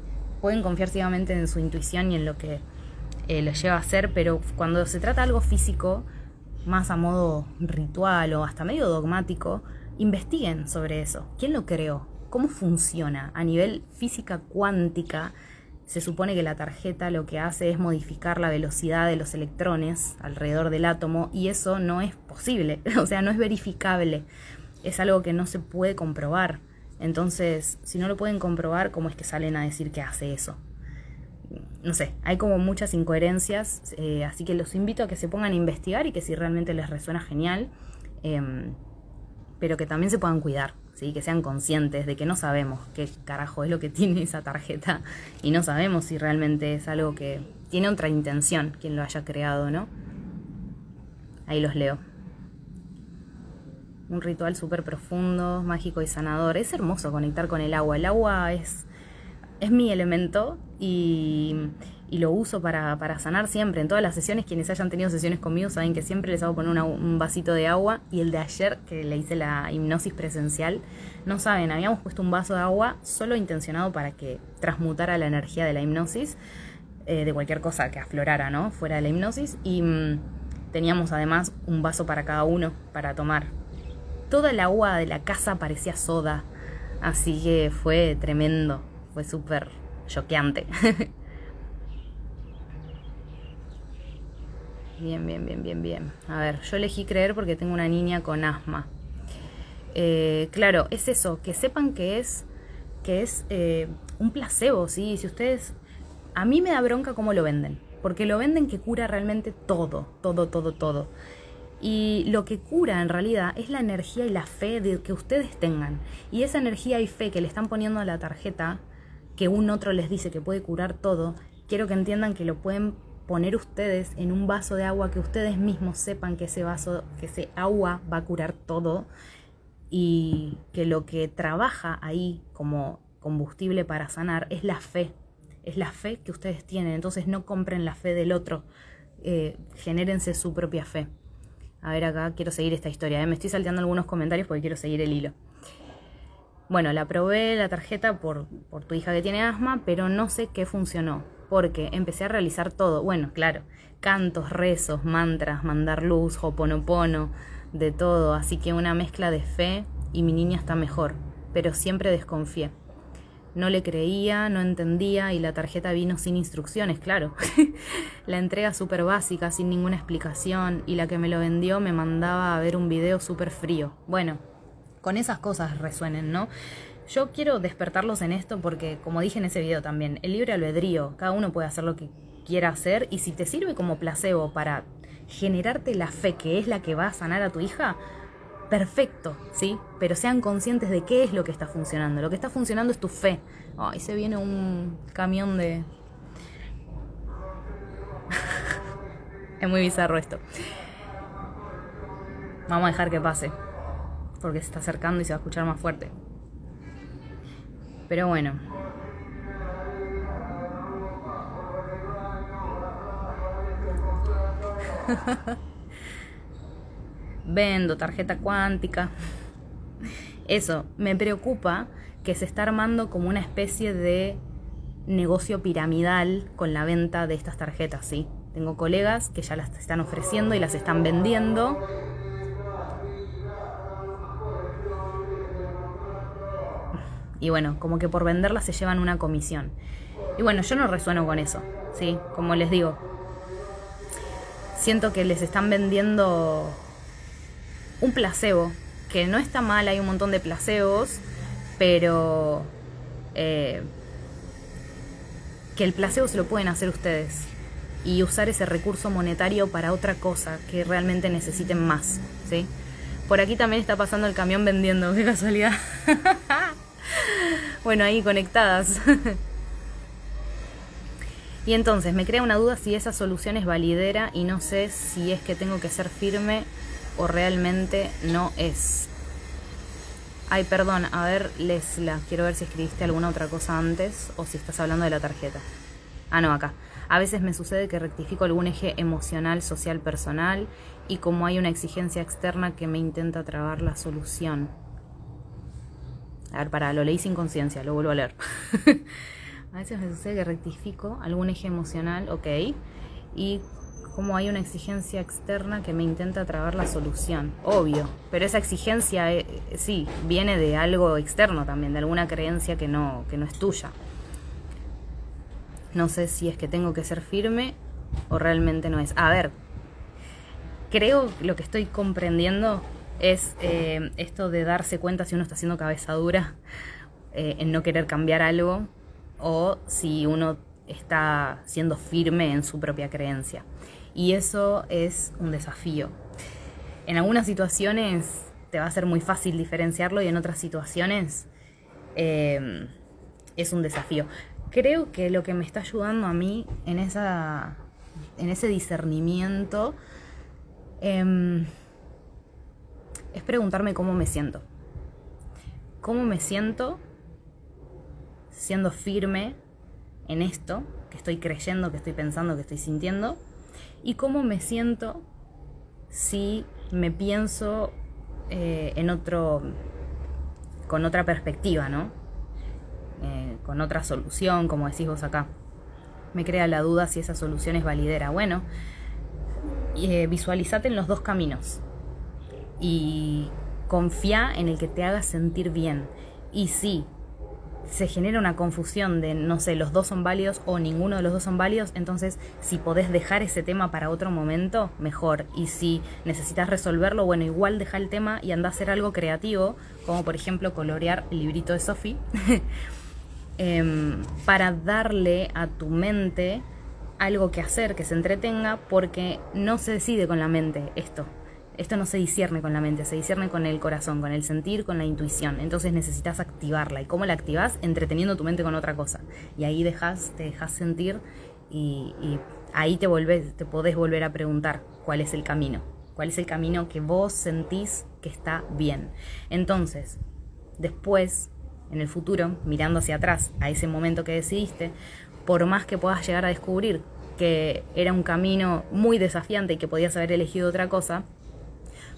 Pueden confiar ciegamente en su intuición y en lo que eh, los lleva a hacer, pero cuando se trata de algo físico, más a modo ritual o hasta medio dogmático, investiguen sobre eso. ¿Quién lo creó? ¿Cómo funciona? A nivel física cuántica, se supone que la tarjeta lo que hace es modificar la velocidad de los electrones alrededor del átomo y eso no es posible, (laughs) o sea, no es verificable, es algo que no se puede comprobar. Entonces, si no lo pueden comprobar, ¿cómo es que salen a decir que hace eso? No sé, hay como muchas incoherencias, eh, así que los invito a que se pongan a investigar y que si realmente les resuena genial, em, pero que también se puedan cuidar, ¿sí? que sean conscientes de que no sabemos qué carajo es lo que (laughs) tiene esa tarjeta y no sabemos si realmente es algo que tiene otra intención quien lo haya creado, ¿no? Ahí los leo un ritual súper profundo, mágico y sanador. Es hermoso conectar con el agua. El agua es, es mi elemento y, lo uso para, sanar siempre. En todas las sesiones, quienes hayan tenido sesiones conmigo saben que siempre les hago poner un vasito de agua. Y el de ayer, que le hice la hipnosis presencial, no saben, habíamos puesto un vaso de agua solo intencionado para que transmutara la energía de la hipnosis, eh, de cualquier cosa que aflorara, ¿no? Fuera de la hipnosis. Y mm, teníamos además un vaso para cada uno para tomar toda el agua de la casa parecía soda. Así que fue tremendo, fue súper choqueante. (laughs) bien, bien, bien, bien, bien. A ver, yo elegí creer porque tengo una niña con asma. Eh, claro, es eso, que sepan que es, que es eh, un placebo, ¿sí? Si ustedes... A mí me da bronca cómo lo venden, porque lo venden que cura realmente todo, todo, todo, todo. Y lo que cura en realidad es la energía y la fe que ustedes tengan. Y esa energía y fe que le están poniendo a la tarjeta, que un otro les dice que puede curar todo, quiero que entiendan que lo pueden poner ustedes en un vaso de agua que ustedes mismos sepan que ese vaso, que ese agua va a curar todo y que lo que trabaja ahí como combustible para sanar es la fe, es la fe que ustedes tienen. Entonces no compren la fe del otro, eh, genérense su propia fe. A ver acá, quiero seguir esta historia. ¿eh? Me estoy salteando algunos comentarios porque quiero seguir el hilo. Bueno, la probé la tarjeta por, por tu hija que tiene asma, pero no sé qué funcionó. Porque empecé a realizar todo. Bueno, claro, cantos, rezos, mantras, mandar luz, hoponopono, de todo. Así que una mezcla de fe y mi niña está mejor. Pero siempre desconfié. No le creía, no entendía y la tarjeta vino sin instrucciones, claro. (laughs) la entrega súper básica, sin ninguna explicación y la que me lo vendió me mandaba a ver un video súper frío. Bueno, con esas cosas resuenen, ¿no? Yo quiero despertarlos en esto porque, como dije en ese video también, el libre albedrío, cada uno puede hacer lo que quiera hacer y si te sirve como placebo para generarte la fe que es la que va a sanar a tu hija, perfecto, ¿sí? Pero sean conscientes de qué es lo que está funcionando. Lo que está funcionando es tu fe. Ay, se viene un camión de... (laughs) es muy bizarro esto. Vamos a dejar que pase. Porque se está acercando y se va a escuchar más fuerte. Pero bueno. (laughs) Vendo tarjeta cuántica. Eso, me preocupa que se está armando como una especie de negocio piramidal con la venta de estas tarjetas, ¿sí? Tengo colegas que ya las están ofreciendo y las están vendiendo. Y bueno, como que por venderlas se llevan una comisión. Y bueno, yo no resueno con eso, ¿sí? Como les digo, siento que les están vendiendo un placebo, que no está mal, hay un montón de placebos, pero eh, que el placebo se lo pueden hacer ustedes y usar ese recurso monetario para otra cosa que realmente necesiten más, ¿sí? Por aquí también está pasando el camión vendiendo, (laughs) qué casualidad. bueno, ahí conectadas. y entonces me crea una duda si esa solución es validera y no sé si es que tengo que ser firme o realmente no es. Ay, perdón, a ver, Lesla, quiero ver si escribiste alguna otra cosa antes o si estás hablando de la tarjeta. Ah, no, acá. A veces me sucede que rectifico algún eje emocional, social, personal y como hay una exigencia externa que me intenta trabar la solución. A ver, para, lo leí sin conciencia, lo vuelvo a leer. (laughs) a veces me sucede que rectifico algún eje emocional, ok, y como hay una exigencia externa que me intenta trabar la solución. Obvio, pero esa exigencia eh, sí viene de algo externo también, de alguna creencia que no, que no es tuya. No sé si es que tengo que ser firme o realmente no es. A ver, creo que lo que estoy comprendiendo es eh, esto de darse cuenta si uno está haciendo cabeza dura eh, en no querer cambiar algo o si uno está siendo firme en su propia creencia. Y eso es un desafío. En algunas situaciones te va a ser muy fácil diferenciarlo y en otras situaciones eh, es un desafío. Creo que lo que me está ayudando a mí en, esa, en ese discernimiento em, es preguntarme cómo me siento. ¿Cómo me siento siendo firme en esto que estoy creyendo, que estoy pensando, que estoy sintiendo? Y cómo me siento si me pienso eh, en otro, con otra perspectiva, ¿no? Eh, con otra solución, como decís vos acá. Me crea la duda si esa solución es validera. Bueno, eh, visualizate en los dos caminos y confía en el que te haga sentir bien. Y sí, se genera una confusión de, no sé, los dos son válidos o ninguno de los dos son válidos, entonces si podés dejar ese tema para otro momento, mejor. Y si necesitas resolverlo, bueno, igual deja el tema y anda a hacer algo creativo, como por ejemplo colorear el librito de Sophie, (laughs) em, para darle a tu mente algo que hacer, que se entretenga, porque no se decide con la mente esto. Esto no se discierne con la mente, se discierne con el corazón, con el sentir, con la intuición. Entonces necesitas activarla. ¿Y cómo la activas? Entreteniendo tu mente con otra cosa. Y ahí dejas, te dejas sentir y, ahí te, volvés, te podés volver a preguntar cuál es el camino. ¿Cuál es el camino que vos sentís que está bien? Entonces, después, en el futuro, mirando hacia atrás, a ese momento que decidiste, por más que puedas llegar a descubrir que era un camino muy desafiante y que podías haber elegido otra cosa,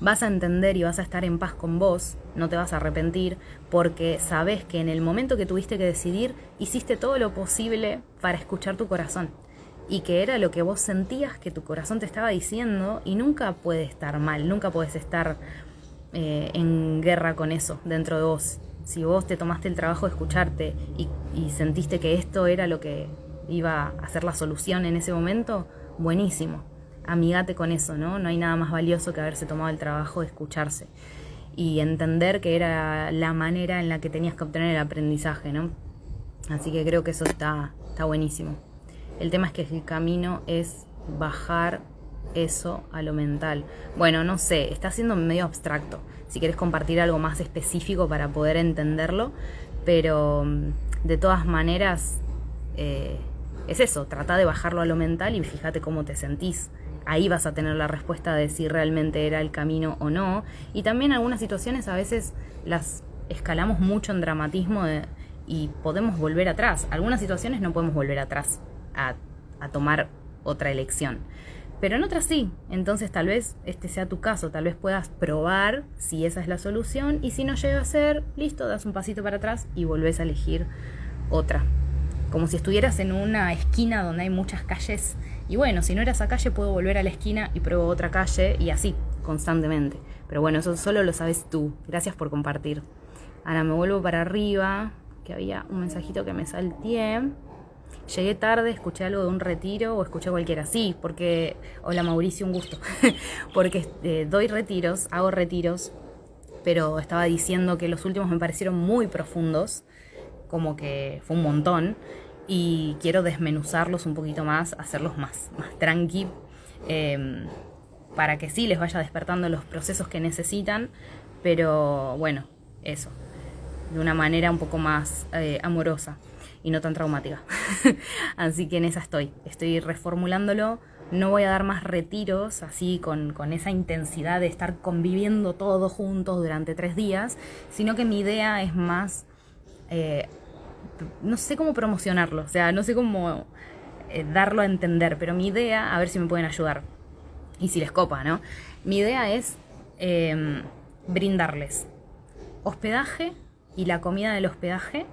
vas a entender y vas a estar en paz con vos, no te vas a arrepentir, porque sabes que en el momento que tuviste que decidir, hiciste todo lo posible para escuchar tu corazón. Y que era lo que vos sentías que tu corazón te estaba diciendo y nunca puede estar mal, nunca puedes estar eh, en guerra con eso dentro de vos. Si vos te tomaste el trabajo de escucharte y, y sentiste que esto era lo que iba a ser la solución en ese momento, buenísimo amigate con eso, ¿no? No hay nada más valioso que haberse tomado el trabajo de escucharse y entender que era la manera en la que tenías que obtener el aprendizaje, ¿no? Así que creo que eso está, está buenísimo. El tema es que el camino es bajar eso a lo mental. Bueno, no sé, está siendo medio abstracto. Si quieres compartir algo más específico para poder entenderlo, pero mm, de todas maneras eh, es eso, trata de bajarlo a lo mental y fíjate cómo te sentís. Ahí vas a tener la respuesta de si realmente era el camino o no. Y también algunas situaciones a veces las escalamos mucho en dramatismo y podemos volver atrás. Algunas situaciones no podemos volver atrás a, a tomar otra elección. Pero en otras sí, entonces tal vez este sea tu caso, tal vez puedas probar si esa es la solución y si no llega a ser, listo, das un pasito para atrás y volvés a elegir otra. Como si estuvieras en una esquina donde hay muchas calles y bueno, si no era esa calle puedo volver a la esquina y pruebo otra calle y así, constantemente. Pero bueno, eso solo lo sabes tú. Gracias por compartir. Ahora me vuelvo para arriba, que había un mensajito que me salté. Llegué tarde, escuché algo de un retiro o escuché cualquiera. Sí, porque. Hola Mauricio, un gusto. (laughs) porque eh, doy retiros, hago retiros, pero estaba diciendo que los últimos me parecieron muy profundos, como que fue un montón, y quiero desmenuzarlos un poquito más, hacerlos más, más tranqui, em, para que sí les vaya despertando los procesos que necesitan, pero bueno, eso, de una manera un poco más eh, amorosa y no tan traumática. (laughs) así que en esa estoy. Estoy reformulándolo. No voy a dar más retiros así con, esa intensidad de estar conviviendo todos juntos durante tres días, sino que mi idea es más, eh, no sé cómo promocionarlo, o sea, no sé cómo eh, darlo a entender, pero mi idea, a ver si me pueden ayudar y si les copa, ¿no? Mi idea es em, brindarles hospedaje y la comida del hospedaje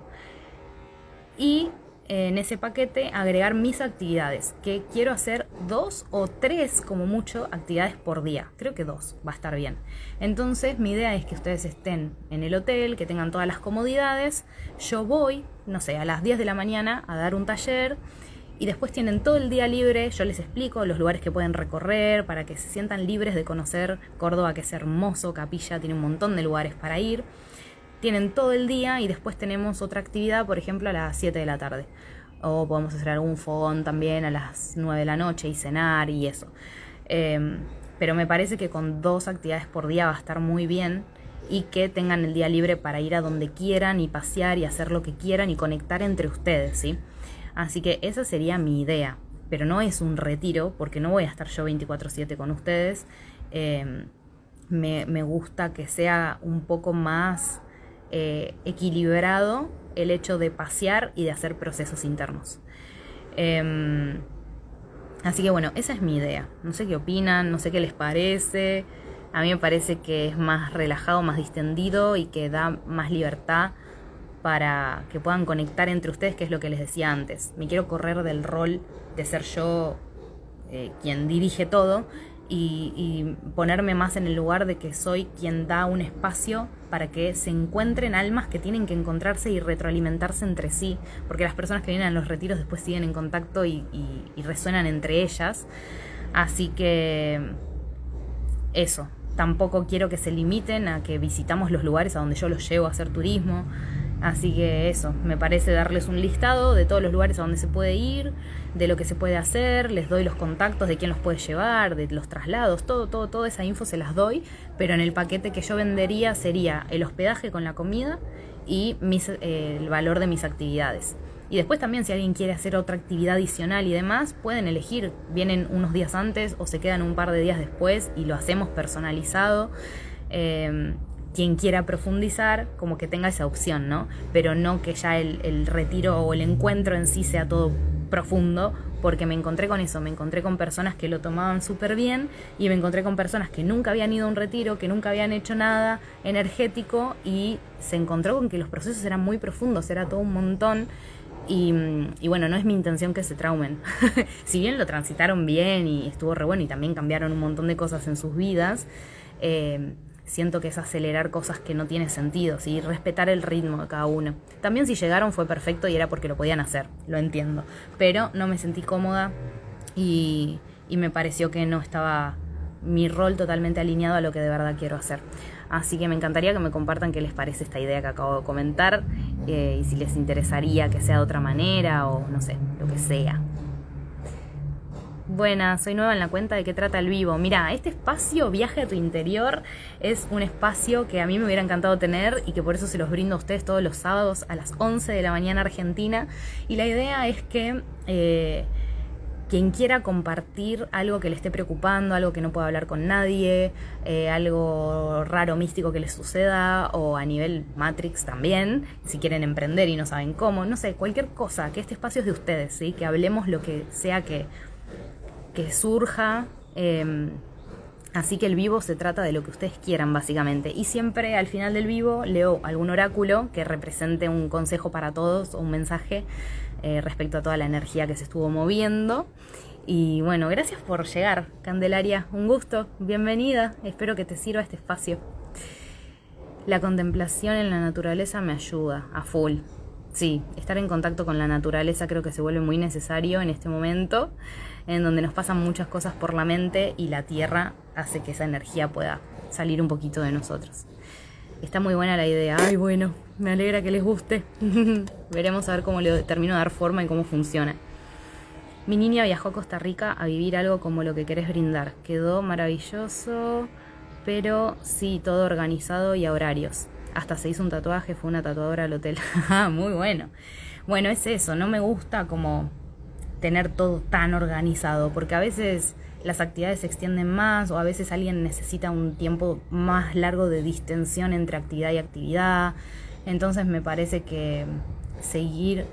y en ese paquete agregar mis actividades, que quiero hacer dos o tres como mucho actividades por día. Creo que dos va a estar bien. Entonces mi idea es que ustedes estén en el hotel, que tengan todas las comodidades. Yo voy, no sé, a las 10 de la mañana a dar un taller y después tienen todo el día libre. Yo les explico los lugares que pueden recorrer para que se sientan libres de conocer Córdoba, que es hermoso, Capilla tiene un montón de lugares para ir tienen todo el día y después tenemos otra actividad, por ejemplo, a las 7 de la tarde. O podemos hacer algún fogón también a las 9 de la noche y cenar y eso. Em, pero me parece que con dos actividades por día va a estar muy bien y que tengan el día libre para ir a donde quieran y pasear y hacer lo que quieran y conectar entre ustedes, ¿sí? Así que esa sería mi idea, pero no es un retiro porque no voy a estar yo 24/7 con ustedes. Em, me, me, gusta que sea un poco más eh, equilibrado el hecho de pasear y de hacer procesos internos. Em, así que bueno, esa es mi idea. No sé qué opinan, no sé qué les parece. A mí me parece que es más relajado, más distendido y que da más libertad para que puedan conectar entre ustedes, que es lo que les decía antes. Me quiero correr del rol de ser yo eh, quien dirige todo y, ponerme más en el lugar de que soy quien da un espacio para que se encuentren almas que tienen que encontrarse y retroalimentarse entre sí, porque las personas que vienen a los retiros después siguen en contacto y, resuenan entre ellas. Así que eso, tampoco quiero que se limiten a que visitamos los lugares a donde yo los llevo a hacer turismo. Así que eso, me parece darles un listado de todos los lugares a donde se puede ir, de lo que se puede hacer, les doy los contactos de quién los puede llevar, de los traslados, todo, todo, toda esa info se las doy, pero en el paquete que yo vendería sería el hospedaje con la comida y eh, el valor de mis actividades. Y después también si alguien quiere hacer otra actividad adicional y demás, pueden elegir, vienen unos días antes o se quedan un par de días después y lo hacemos personalizado. Eh, quien quiera profundizar, como que tenga esa opción, ¿no? Pero no que ya el, retiro o el encuentro en sí sea todo profundo, porque me encontré con eso, me encontré con personas que lo tomaban súper bien y me encontré con personas que nunca habían ido a un retiro, que nunca habían hecho nada energético y se encontró con que los procesos eran muy profundos, era todo un montón. Y, bueno, no es mi intención que se traumen. (laughs) si bien lo transitaron bien y estuvo re bueno y también cambiaron un montón de cosas en sus vidas, eh, siento que es acelerar cosas que no tienen sentido, ¿sí? respetar el ritmo de cada uno. También si llegaron fue perfecto y era porque lo podían hacer, lo entiendo, pero no me sentí cómoda y, me pareció que no estaba mi rol totalmente alineado a lo que de verdad quiero hacer. Así que me encantaría que me compartan qué les parece esta idea que acabo de comentar eh, y si les interesaría que sea de otra manera o no sé, lo que sea. Buenas, soy nueva en la cuenta de qué trata el vivo. Mira, este espacio, Viaje a tu interior, es un espacio que a mí me hubiera encantado tener y que por eso se los brindo a ustedes todos los sábados a las 11 de la mañana argentina. Y la idea es que eh, quien quiera compartir algo que le esté preocupando, algo que no pueda hablar con nadie, eh, algo raro, místico que les suceda, o a nivel Matrix también, si quieren emprender y no saben cómo, no sé, cualquier cosa, que este espacio es de ustedes, ¿sí? que hablemos lo que sea que que surja. Em, así que el vivo se trata de lo que ustedes quieran, básicamente. Y siempre al final del vivo leo algún oráculo que represente un consejo para todos o un mensaje eh, respecto a toda la energía que se estuvo moviendo. Y bueno, gracias por llegar, Candelaria. Un gusto, bienvenida. Espero que te sirva este espacio. La contemplación en la naturaleza me ayuda a full. Sí, estar en contacto con la naturaleza creo que se vuelve muy necesario en este momento en donde nos pasan muchas cosas por la mente y la tierra hace que esa energía pueda salir un poquito de nosotros. Está muy buena la idea. Ay, bueno, me alegra que les guste. (laughs) Veremos a ver cómo le termino de dar forma y cómo funciona. Mi niña viajó a Costa Rica a vivir algo como lo que querés brindar. Quedó maravilloso, pero sí, todo organizado y a horarios. Hasta se hizo un tatuaje, fue una tatuadora al hotel. (laughs) Ah, muy bueno. Bueno, es eso, no me gusta como tener todo tan organizado, porque a veces las actividades se extienden más o a veces alguien necesita un tiempo más largo de distensión entre actividad y actividad. Entonces me parece que seguir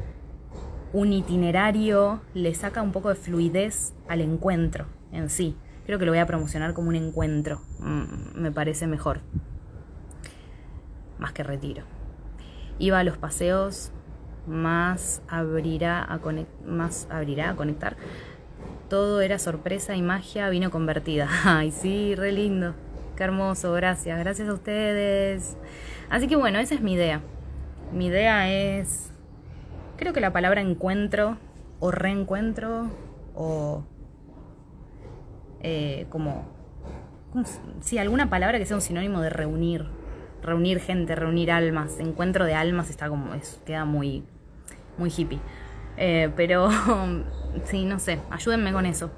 un itinerario le saca un poco de fluidez al encuentro en sí. Creo que lo voy a promocionar como un encuentro. Mm, me parece mejor. Más que retiro. Iba a los paseos más abrirá a, más abrirá a conectar. Todo era sorpresa y magia vino convertida. (laughs) Ay, sí, re lindo. Qué hermoso, gracias. Gracias a ustedes. Así que bueno, esa es mi idea. Mi idea es, creo que la palabra encuentro o reencuentro o eh, como, si alguna palabra que sea un sinónimo de reunir, reunir gente, reunir almas, encuentro de almas está como, es, queda muy, muy hippie. Eh, pero (laughs) sí, no sé, ayúdenme con eso.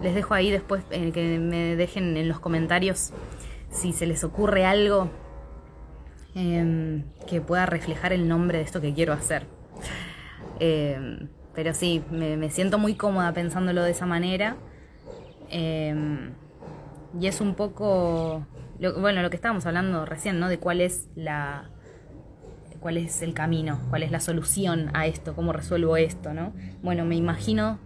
Les dejo ahí después eh, que me dejen en los comentarios si se les ocurre algo em, que pueda reflejar el nombre de esto que quiero hacer. Em, pero sí, me, me, siento muy cómoda pensándolo de esa manera. Em, y es un poco, bueno, lo que estábamos hablando recién, ¿no? De cuál es la, cuál es el camino, cuál es la solución a esto, cómo resuelvo esto, ¿no? Bueno, me imagino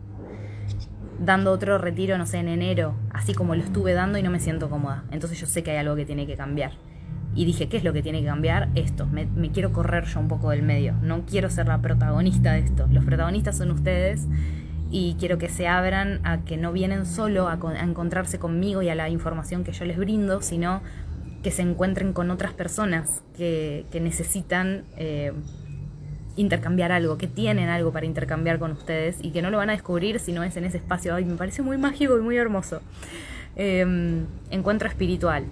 dando otro retiro, no sé, en enero, así como lo estuve dando y no me siento cómoda. Entonces yo sé que hay algo que tiene que cambiar. Y dije, ¿qué es lo que tiene que cambiar? Esto, me, quiero correr yo un poco del medio, no quiero ser la protagonista de esto. Los protagonistas son ustedes y quiero que se abran a que no vienen solo a, encontrarse conmigo y a la información que yo les brindo, sino que se encuentren con otras personas que, necesitan eh, intercambiar algo, que tienen algo para intercambiar con ustedes y que no lo van a descubrir si no es en ese espacio. Ay, me parece muy mágico y muy hermoso. Em, encuentro espiritual.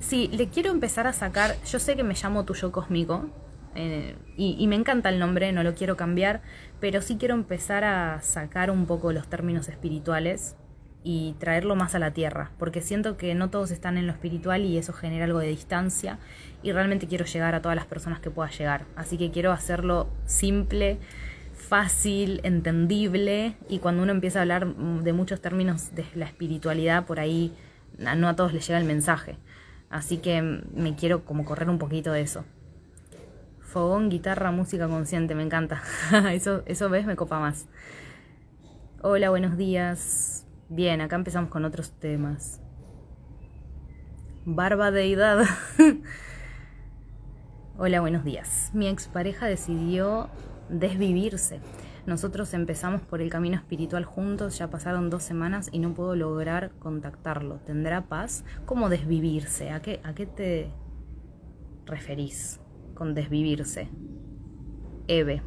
Sí, le quiero empezar a sacar, yo sé que me llamo tuyo cósmico, eh, y, y, me encanta el nombre, no lo quiero cambiar, pero sí quiero empezar a sacar un poco los términos espirituales y traerlo más a la tierra, porque siento que no todos están en lo espiritual y eso genera algo de distancia y realmente quiero llegar a todas las personas que pueda llegar. Así que quiero hacerlo simple, fácil, entendible y cuando uno empieza a hablar de muchos términos de la espiritualidad, por ahí no a todos les llega el mensaje. Así que me quiero como correr un poquito de eso. Fogón, guitarra, música consciente, me encanta. (laughs) eso, eso ves, me copa más. Hola, buenos días. Bien, acá empezamos con otros temas. Barba deidad. (laughs) Hola, buenos días. Mi expareja decidió desvivirse. Nosotros empezamos por el camino espiritual juntos, ya pasaron dos semanas y no puedo lograr contactarlo. ¿Tendrá paz? ¿Cómo desvivirse? ¿A qué, a qué te referís con desvivirse? Eve.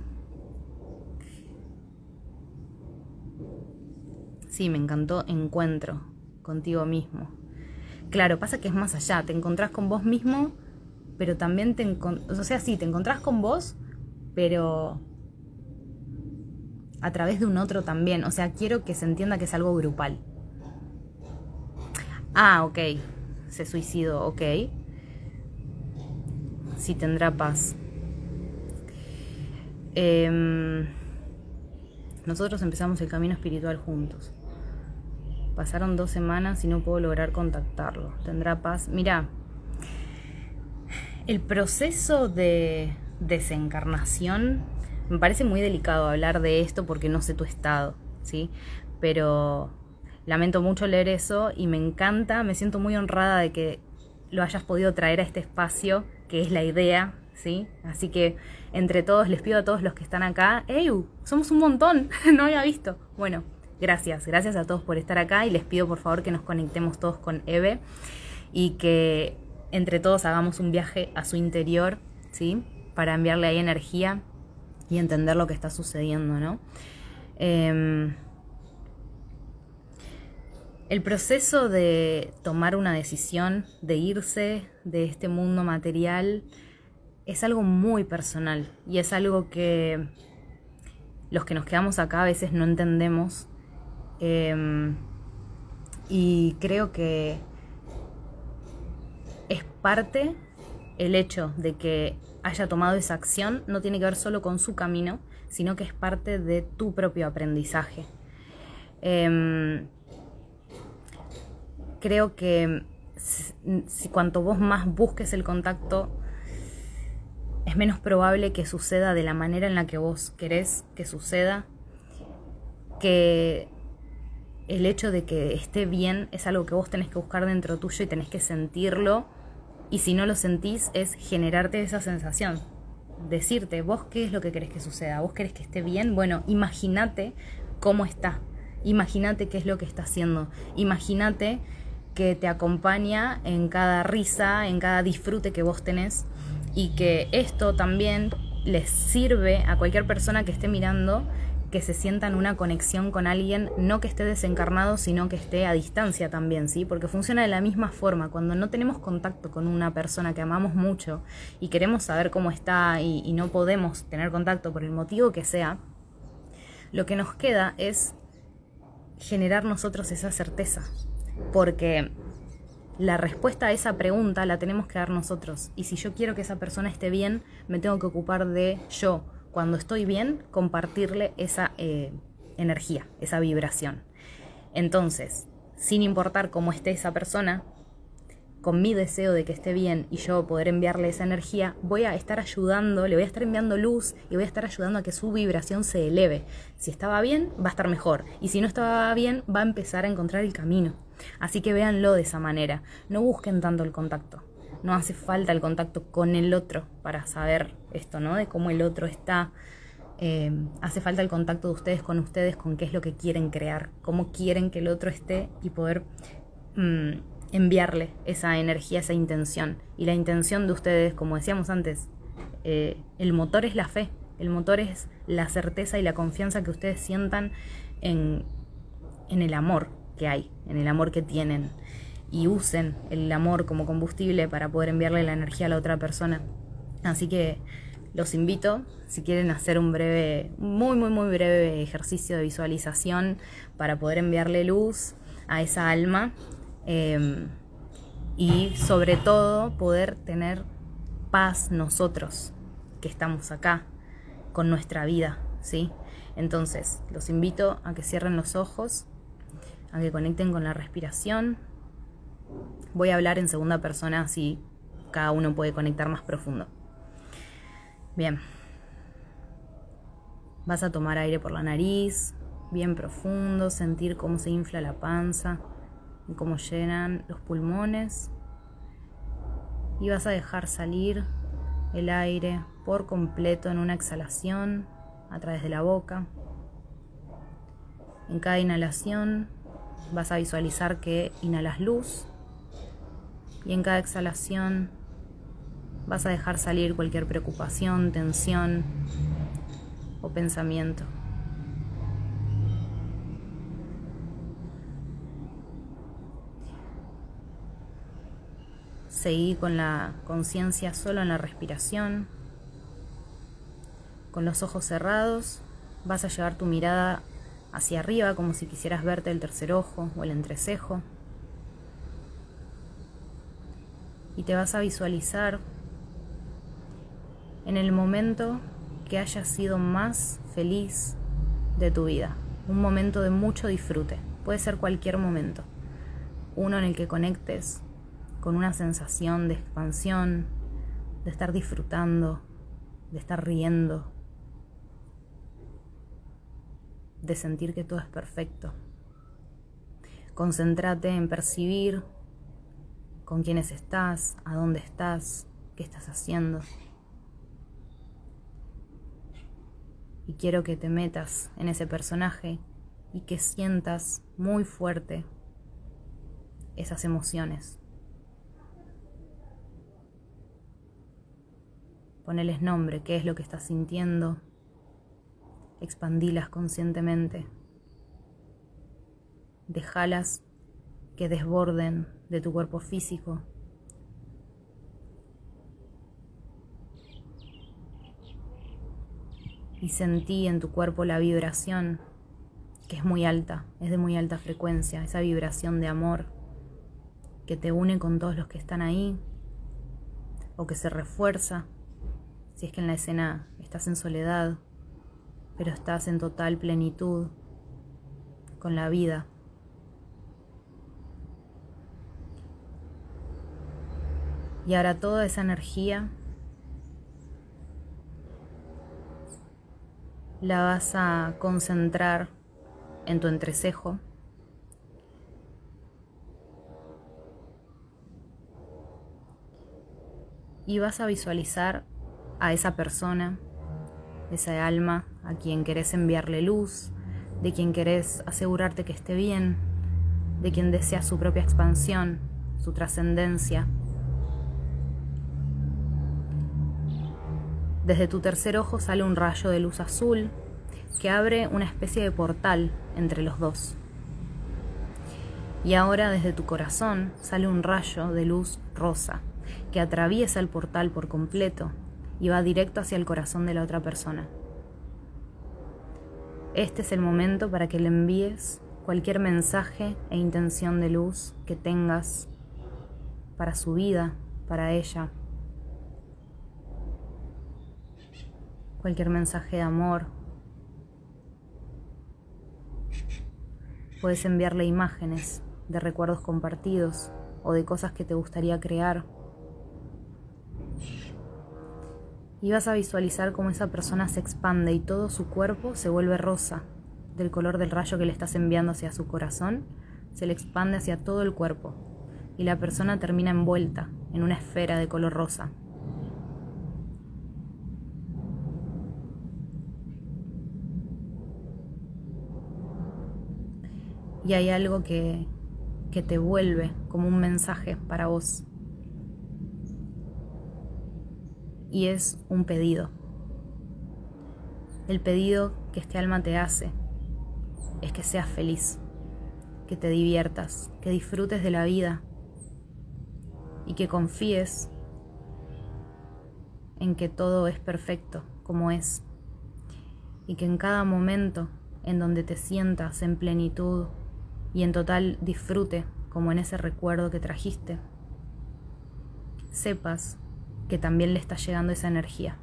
Sí, me encantó encuentro contigo mismo. Claro, pasa que es más allá, te encontrás con vos mismo, pero también te encontrás, o sea, sí, te encontrás con vos, pero a través de un otro también. O sea, quiero que se entienda que es algo grupal. Ah, ok. Se suicidó, ok. Si tendrá paz. Em, nosotros empezamos el camino espiritual juntos. Pasaron dos semanas y no puedo lograr contactarlo. ¿Tendrá paz? Mira, el proceso de desencarnación me parece muy delicado hablar de esto porque no sé tu estado, ¿sí? Pero lamento mucho leer eso y me encanta, me siento muy honrada de que lo hayas podido traer a este espacio, que es la idea, ¿sí? Así que entre todos les pido a todos los que están acá, ¡Ey! Somos un montón, (laughs) no había visto. Bueno, gracias, gracias a todos por estar acá y les pido por favor que nos conectemos todos con Eve y que entre todos hagamos un viaje a su interior, ¿sí? Para enviarle ahí energía y entender lo que está sucediendo, ¿no? Em, el proceso de tomar una decisión, de irse de este mundo material, es algo muy personal y es algo que los que nos quedamos acá a veces no entendemos. Em, y creo que es parte el hecho de que haya tomado esa acción no tiene que ver solo con su camino, sino que es parte de tu propio aprendizaje. Em, creo que si, cuanto vos más busques el contacto, es menos probable que suceda de la manera en la que vos querés que suceda, que el hecho de que esté bien es algo que vos tenés que buscar dentro tuyo y tenés que sentirlo y si no lo sentís, es generarte esa sensación. Decirte, vos qué es lo que querés que suceda, vos querés que esté bien, bueno, imagínate cómo está, imagínate qué es lo que está haciendo, imagínate que te acompaña en cada risa, en cada disfrute que vos tenés y que esto también les sirve a cualquier persona que esté mirando que se sientan una conexión con alguien, no que esté desencarnado, sino que esté a distancia también, ¿sí? Porque funciona de la misma forma. Cuando no tenemos contacto con una persona que amamos mucho y queremos saber cómo está y, y no podemos tener contacto por el motivo que sea, lo que nos queda es generar nosotros esa certeza. Porque la respuesta a esa pregunta la tenemos que dar nosotros. Y si yo quiero que esa persona esté bien, me tengo que ocupar de yo, cuando estoy bien, compartirle esa eh, energía, esa vibración. Entonces, sin importar cómo esté esa persona, con mi deseo de que esté bien y yo poder enviarle esa energía, voy a estar ayudando, le voy a estar enviando luz y voy a estar ayudando a que su vibración se eleve. Si estaba bien, va a estar mejor. Y si no estaba bien, va a empezar a encontrar el camino. Así que véanlo de esa manera. No busquen tanto el contacto no hace falta el contacto con el otro para saber esto, ¿no? De cómo el otro está. Eh, hace falta el contacto de ustedes con ustedes, con qué es lo que quieren crear, cómo quieren que el otro esté y poder mm, enviarle esa energía, esa intención. Y la intención de ustedes, como decíamos antes, eh, el motor es la fe, el motor es la certeza y la confianza que ustedes sientan en, en el amor que hay, en el amor que tienen y usen el amor como combustible para poder enviarle la energía a la otra persona. Así que los invito, si quieren hacer un breve, muy, muy, muy breve ejercicio de visualización para poder enviarle luz a esa alma em, y sobre todo poder tener paz nosotros que estamos acá con nuestra vida, ¿sí? Entonces, los invito a que cierren los ojos, a que conecten con la respiración, Voy a hablar en segunda persona así cada uno puede conectar más profundo. Bien. Vas a tomar aire por la nariz, bien profundo, sentir cómo se infla la panza y cómo llenan los pulmones. Y vas a dejar salir el aire por completo en una exhalación a través de la boca. En cada inhalación vas a visualizar que inhalas luz y en cada exhalación vas a dejar salir cualquier preocupación, tensión o pensamiento. Seguí con la conciencia solo en la respiración, con los ojos cerrados vas a llevar tu mirada hacia arriba como si quisieras verte el tercer ojo o el entrecejo. Y te vas a visualizar en el momento que hayas sido más feliz de tu vida. Un momento de mucho disfrute. Puede ser cualquier momento. Uno en el que conectes con una sensación de expansión, de estar disfrutando, de estar riendo, de sentir que todo es perfecto. Concéntrate en percibir con quiénes estás, a dónde estás, qué estás haciendo. Y quiero que te metas en ese personaje y que sientas muy fuerte esas emociones. Poneles nombre, qué es lo que estás sintiendo, expandilas conscientemente. Dejalas que desborden de tu cuerpo físico. Y sentí en tu cuerpo la vibración que es muy alta, es de muy alta frecuencia, esa vibración de amor que te une con todos los que están ahí o que se refuerza si es que en la escena estás en soledad pero estás en total plenitud con la vida. Y ahora toda esa energía la vas a concentrar en tu entrecejo. Y vas a visualizar a esa persona esa alma a quien querés enviarle luz, de quien querés asegurarte que esté bien, de quien desea su propia expansión, su trascendencia. Desde tu tercer ojo sale un rayo de luz azul que abre una especie de portal entre los dos. Y ahora desde tu corazón sale un rayo de luz rosa que atraviesa el portal por completo y va directo hacia el corazón de la otra persona. Este es el momento para que le envíes cualquier mensaje e intención de luz que tengas para su vida, para ella. Cualquier mensaje de amor. Puedes enviarle imágenes de recuerdos compartidos o de cosas que te gustaría crear y vas a visualizar cómo esa persona se expande y todo su cuerpo se vuelve rosa, del color del rayo que le estás enviando hacia su corazón, se le expande hacia todo el cuerpo y la persona termina envuelta en una esfera de color rosa. Y hay algo que, que te vuelve como un mensaje para vos. Y es un pedido. El pedido que este alma te hace es que seas feliz, que te diviertas, que disfrutes de la vida y que confíes en que todo es perfecto como es y que en cada momento en donde te sientas en plenitud y en total disfrute como en ese recuerdo que trajiste, sepas que también le está llegando esa energía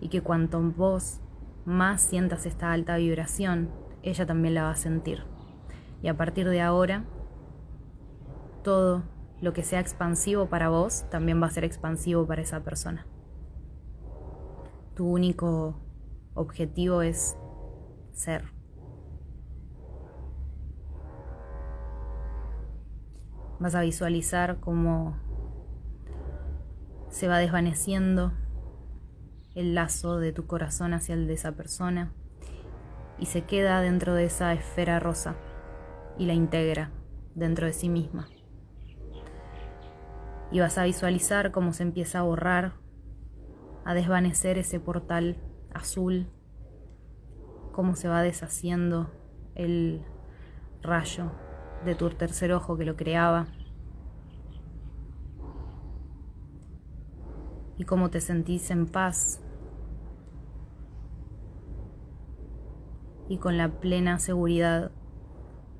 y que cuanto vos más sientas esta alta vibración, ella también la va a sentir. Y a partir de ahora, todo lo que sea expansivo para vos también va a ser expansivo para esa persona. Tu único objetivo es ser. Vas a visualizar como se va desvaneciendo el lazo de tu corazón hacia el de esa persona y se queda dentro de esa esfera rosa y la integra dentro de sí misma. Y vas a visualizar cómo se empieza a borrar, a desvanecer ese portal azul, cómo se va deshaciendo el rayo de tu tercer ojo que lo creaba y cómo te sentís en paz y con la plena seguridad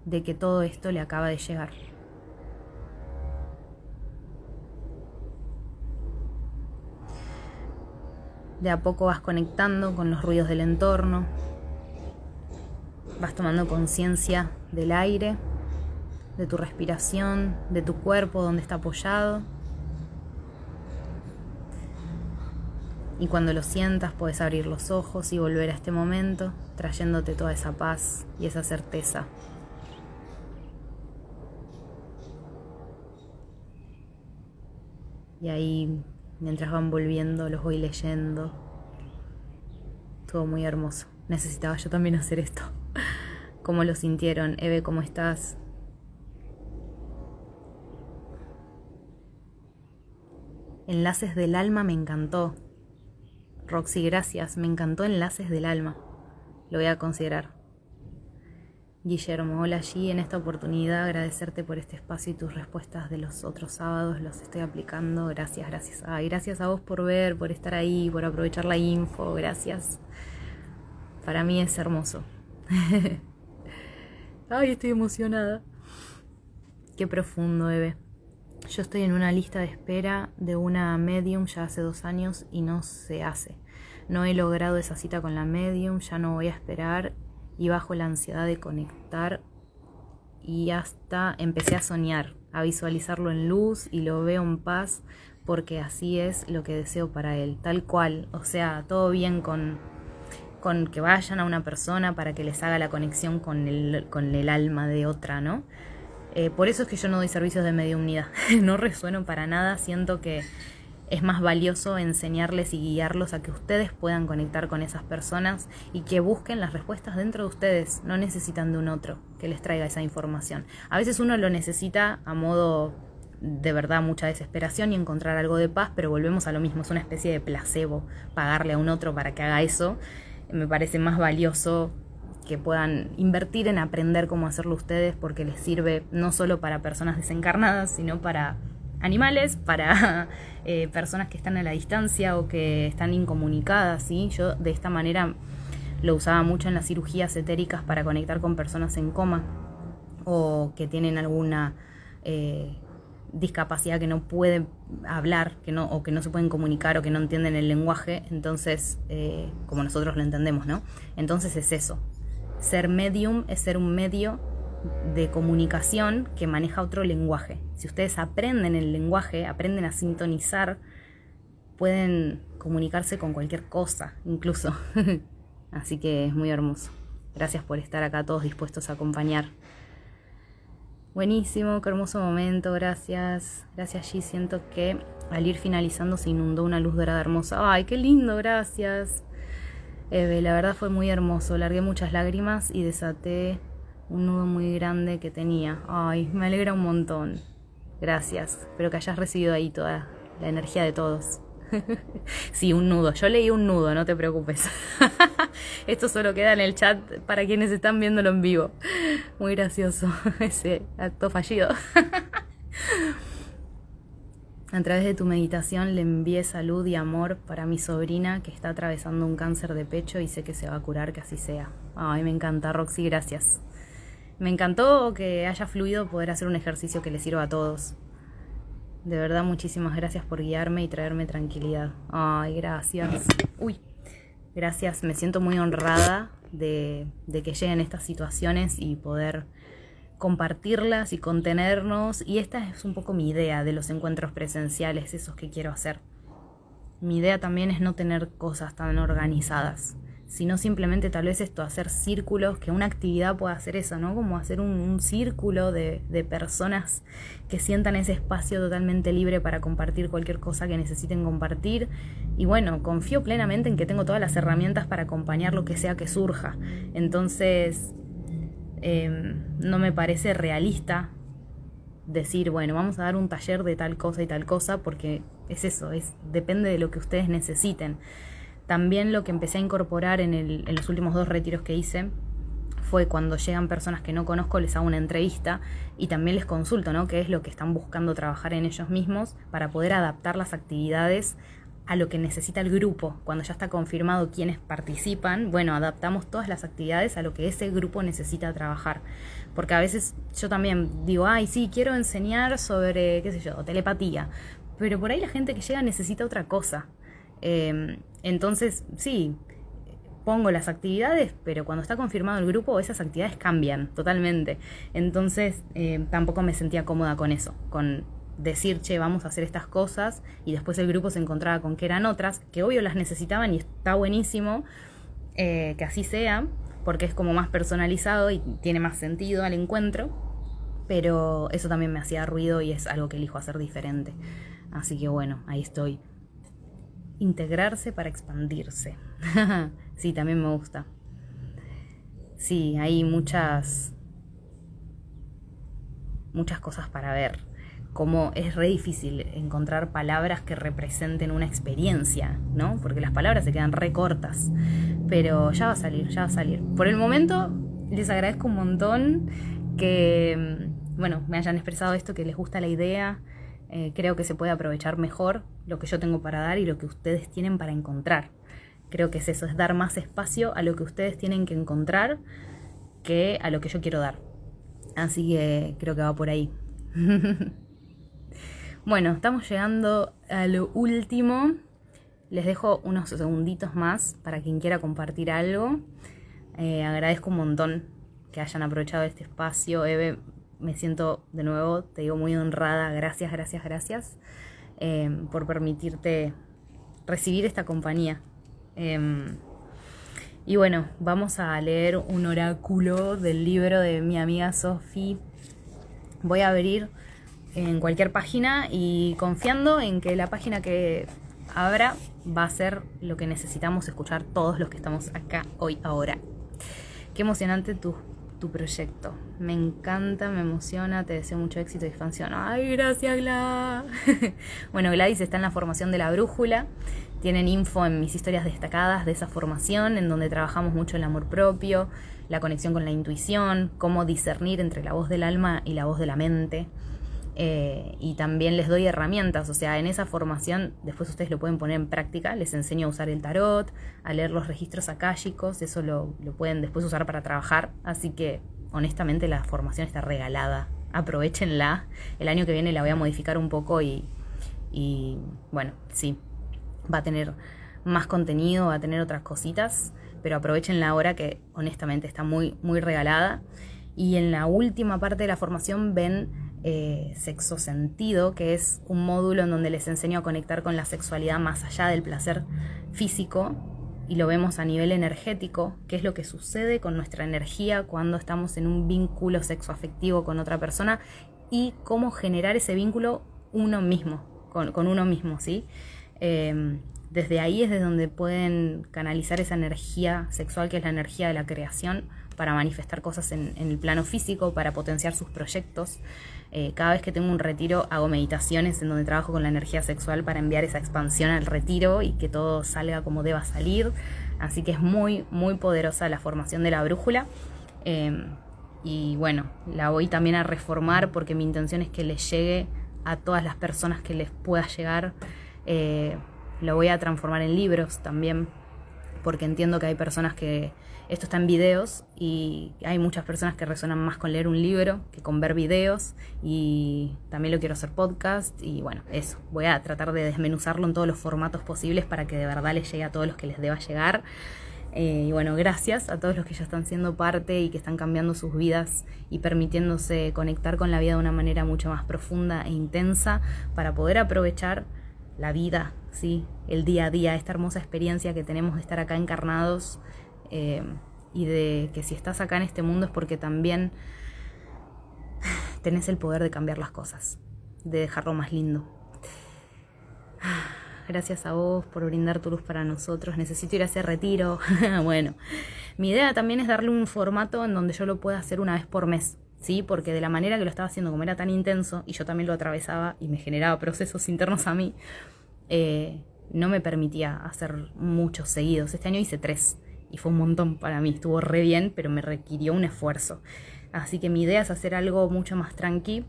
de que todo esto le acaba de llegar. De a poco vas conectando con los ruidos del entorno, vas tomando conciencia del aire, de tu respiración, de tu cuerpo, donde está apoyado. Y cuando lo sientas puedes abrir los ojos y volver a este momento, trayéndote toda esa paz y esa certeza. Y ahí, mientras van volviendo, los voy leyendo. Todo muy hermoso. Necesitaba yo también hacer esto. (laughs) ¿Cómo lo sintieron? Eve, ¿cómo estás? Enlaces del alma me encantó. Roxy, gracias. Me encantó Enlaces del alma. Lo voy a considerar. Guillermo, hola allí en esta oportunidad agradecerte por este espacio y tus respuestas de los otros sábados los estoy aplicando. Gracias, gracias. Ay, gracias a vos por ver, por estar ahí, por aprovechar la info. Gracias. Para mí es hermoso. (laughs) Ay, estoy emocionada. Qué profundo, Eve. Yo estoy en una lista de espera de una medium ya hace dos años y no se hace. No he logrado esa cita con la medium, ya no voy a esperar y bajo la ansiedad de conectar y hasta empecé a soñar, a visualizarlo en luz y lo veo en paz porque así es lo que deseo para él, tal cual, o sea, todo bien con, con que vayan a una persona para que les haga la conexión con el, con el alma de otra, ¿no? Eh, por eso es que yo no doy servicios de mediumnidad. (laughs) no resueno para nada. Siento que es más valioso enseñarles y guiarlos a que ustedes puedan conectar con esas personas y que busquen las respuestas dentro de ustedes. No necesitan de un otro que les traiga esa información. A veces uno lo necesita a modo de verdad mucha desesperación y encontrar algo de paz, pero volvemos a lo mismo. Es una especie de placebo pagarle a un otro para que haga eso. Me parece más valioso que puedan invertir en aprender cómo hacerlo ustedes porque les sirve no solo para personas desencarnadas, sino para animales, para (laughs) eh, personas que están a la distancia o que están incomunicadas. ¿sí? Yo de esta manera lo usaba mucho en las cirugías etéricas para conectar con personas en coma o que tienen alguna eh, discapacidad que no pueden hablar que no, o que no se pueden comunicar o que no entienden el lenguaje, entonces, eh, como nosotros lo entendemos, ¿no? Entonces es eso, ser medium es ser un medio de comunicación que maneja otro lenguaje. Si ustedes aprenden el lenguaje, aprenden a sintonizar, pueden comunicarse con cualquier cosa, incluso. (laughs) Así que es muy hermoso. Gracias por estar acá todos dispuestos a acompañar. Buenísimo, qué hermoso momento, gracias. Gracias G. Siento que al ir finalizando se inundó una luz dorada hermosa. Ay, qué lindo, gracias. La verdad fue muy hermoso. Largué muchas lágrimas y desaté un nudo muy grande que tenía. Ay, me alegra un montón. Gracias. Espero que hayas recibido ahí toda la energía de todos. (laughs) sí, un nudo. Yo leí un nudo, no te preocupes. (laughs) Esto solo queda en el chat para quienes están viéndolo en vivo. Muy gracioso (laughs) ese acto fallido. A través de tu meditación le envié salud y amor para mi sobrina que está atravesando un cáncer de pecho y sé que se va a curar, que así sea. Ay, me encanta, Roxy, gracias. Me encantó que haya fluido poder hacer un ejercicio que le sirva a todos. De verdad, muchísimas gracias por guiarme y traerme tranquilidad. Ay, gracias. Uy, gracias. Me siento muy honrada de, de que lleguen estas situaciones y poder compartirlas y contenernos. Y esta es un poco mi idea de los encuentros presenciales, esos que quiero hacer. Mi idea también es no tener cosas tan organizadas, sino simplemente tal vez esto, hacer círculos, que una actividad pueda hacer eso, ¿no? Como hacer un, círculo de, personas que sientan ese espacio totalmente libre para compartir cualquier cosa que necesiten compartir. Y bueno, confío plenamente en que tengo todas las herramientas para acompañar lo que sea que surja. Entonces, Em, no me parece realista decir, bueno, vamos a dar un taller de tal cosa y tal cosa, porque es eso, es, depende de lo que ustedes necesiten. También lo que empecé a incorporar en, el, en los últimos dos retiros que hice fue cuando llegan personas que no conozco, les hago una entrevista y también les consulto, ¿no? Qué es lo que están buscando trabajar en ellos mismos para poder adaptar las actividades a lo que necesita el grupo. Cuando ya está confirmado quiénes participan, bueno, adaptamos todas las actividades a lo que ese grupo necesita trabajar. Porque a veces yo también digo, ay, sí, quiero enseñar sobre, qué sé yo, telepatía. Pero por ahí la gente que llega necesita otra cosa. Em, entonces, sí, pongo las actividades, pero cuando está confirmado el grupo, esas actividades cambian totalmente. Entonces, eh, tampoco me sentía cómoda con eso, con decir, che, vamos a hacer estas cosas, y después el grupo se encontraba con que eran otras, que obvio las necesitaban y está buenísimo eh, que así sea, porque es como más personalizado y tiene más sentido al encuentro, pero eso también me hacía ruido y es algo que elijo hacer diferente. Así que bueno, ahí estoy. Integrarse para expandirse. (laughs) sí, también me gusta. Sí, hay muchas muchas cosas para ver como es re difícil encontrar palabras que representen una experiencia, ¿no? Porque las palabras se quedan re cortas. Pero ya va a salir, ya va a salir. Por el momento, les agradezco un montón que, bueno, me hayan expresado esto, que les gusta la idea. Eh, creo que se puede aprovechar mejor lo que yo tengo para dar y lo que ustedes tienen para encontrar. Creo que es eso, es dar más espacio a lo que ustedes tienen que encontrar que a lo que yo quiero dar. Así que creo que va por ahí. (laughs) Bueno, estamos llegando a lo último. Les dejo unos segunditos más para quien quiera compartir algo. Eh, agradezco un montón que hayan aprovechado este espacio. Eve, me siento de nuevo, te digo muy honrada. Gracias, gracias, gracias eh, por permitirte recibir esta compañía. Em, y bueno, vamos a leer un oráculo del libro de mi amiga Sophie. Voy a abrir en cualquier página y confiando en que la página que abra va a ser lo que necesitamos escuchar todos los que estamos acá hoy, ahora. Qué emocionante tu, tu proyecto. Me encanta, me emociona, te deseo mucho éxito y expansión. Ay, gracias, Gla. (laughs) bueno, Gladys está en la formación de la brújula. Tienen info en mis historias destacadas de esa formación, en donde trabajamos mucho el amor propio, la conexión con la intuición, cómo discernir entre la voz del alma y la voz de la mente. Eh, y también les doy herramientas, o sea, en esa formación después ustedes lo pueden poner en práctica, les enseño a usar el tarot, a leer los registros akáshicos, eso lo, pueden después usar para trabajar, así que honestamente la formación está regalada, aprovechenla, el año que viene la voy a modificar un poco y, y bueno, sí, va a tener más contenido, va a tener otras cositas, pero aprovechenla ahora que honestamente está muy, muy regalada. Y en la última parte de la formación ven eh, sexo sentido, que es un módulo en donde les enseño a conectar con la sexualidad más allá del placer físico y lo vemos a nivel energético, qué es lo que sucede con nuestra energía cuando estamos en un vínculo sexoafectivo con otra persona y cómo generar ese vínculo uno mismo, con, uno mismo, ¿sí? Em, desde ahí es de donde pueden canalizar esa energía sexual que es la energía de la creación para manifestar cosas en, el plano físico, para potenciar sus proyectos. Eh, cada vez que tengo un retiro hago meditaciones en donde trabajo con la energía sexual para enviar esa expansión al retiro y que todo salga como deba salir. Así que es muy, muy poderosa la formación de la brújula. Em, y bueno, la voy también a reformar porque mi intención es que les llegue a todas las personas que les pueda llegar. Eh, lo voy a transformar en libros también porque entiendo que hay personas que esto está en videos y hay muchas personas que resuenan más con leer un libro que con ver videos y también lo quiero hacer podcast y bueno, eso, voy a tratar de desmenuzarlo en todos los formatos posibles para que de verdad les llegue a todos los que les deba llegar. Eh, y bueno, gracias a todos los que ya están siendo parte y que están cambiando sus vidas y permitiéndose conectar con la vida de una manera mucho más profunda e intensa para poder aprovechar la vida, ¿sí? el día a día, esta hermosa experiencia que tenemos de estar acá encarnados eh, y de que si estás acá en este mundo es porque también tenés el poder de cambiar las cosas, de dejarlo más lindo. Gracias a vos por brindar tu luz para nosotros. Necesito ir a ese retiro. (laughs) bueno, mi idea también es darle un formato en donde yo lo pueda hacer una vez por mes. ¿sí? Porque de la manera que lo estaba haciendo, como era tan intenso, y yo también lo atravesaba y me generaba procesos internos a mí, eh, no me permitía hacer muchos seguidos. Este año hice tres y fue un montón para mí, estuvo re bien, pero me requirió un esfuerzo. Así que mi idea es hacer algo mucho más tranqui,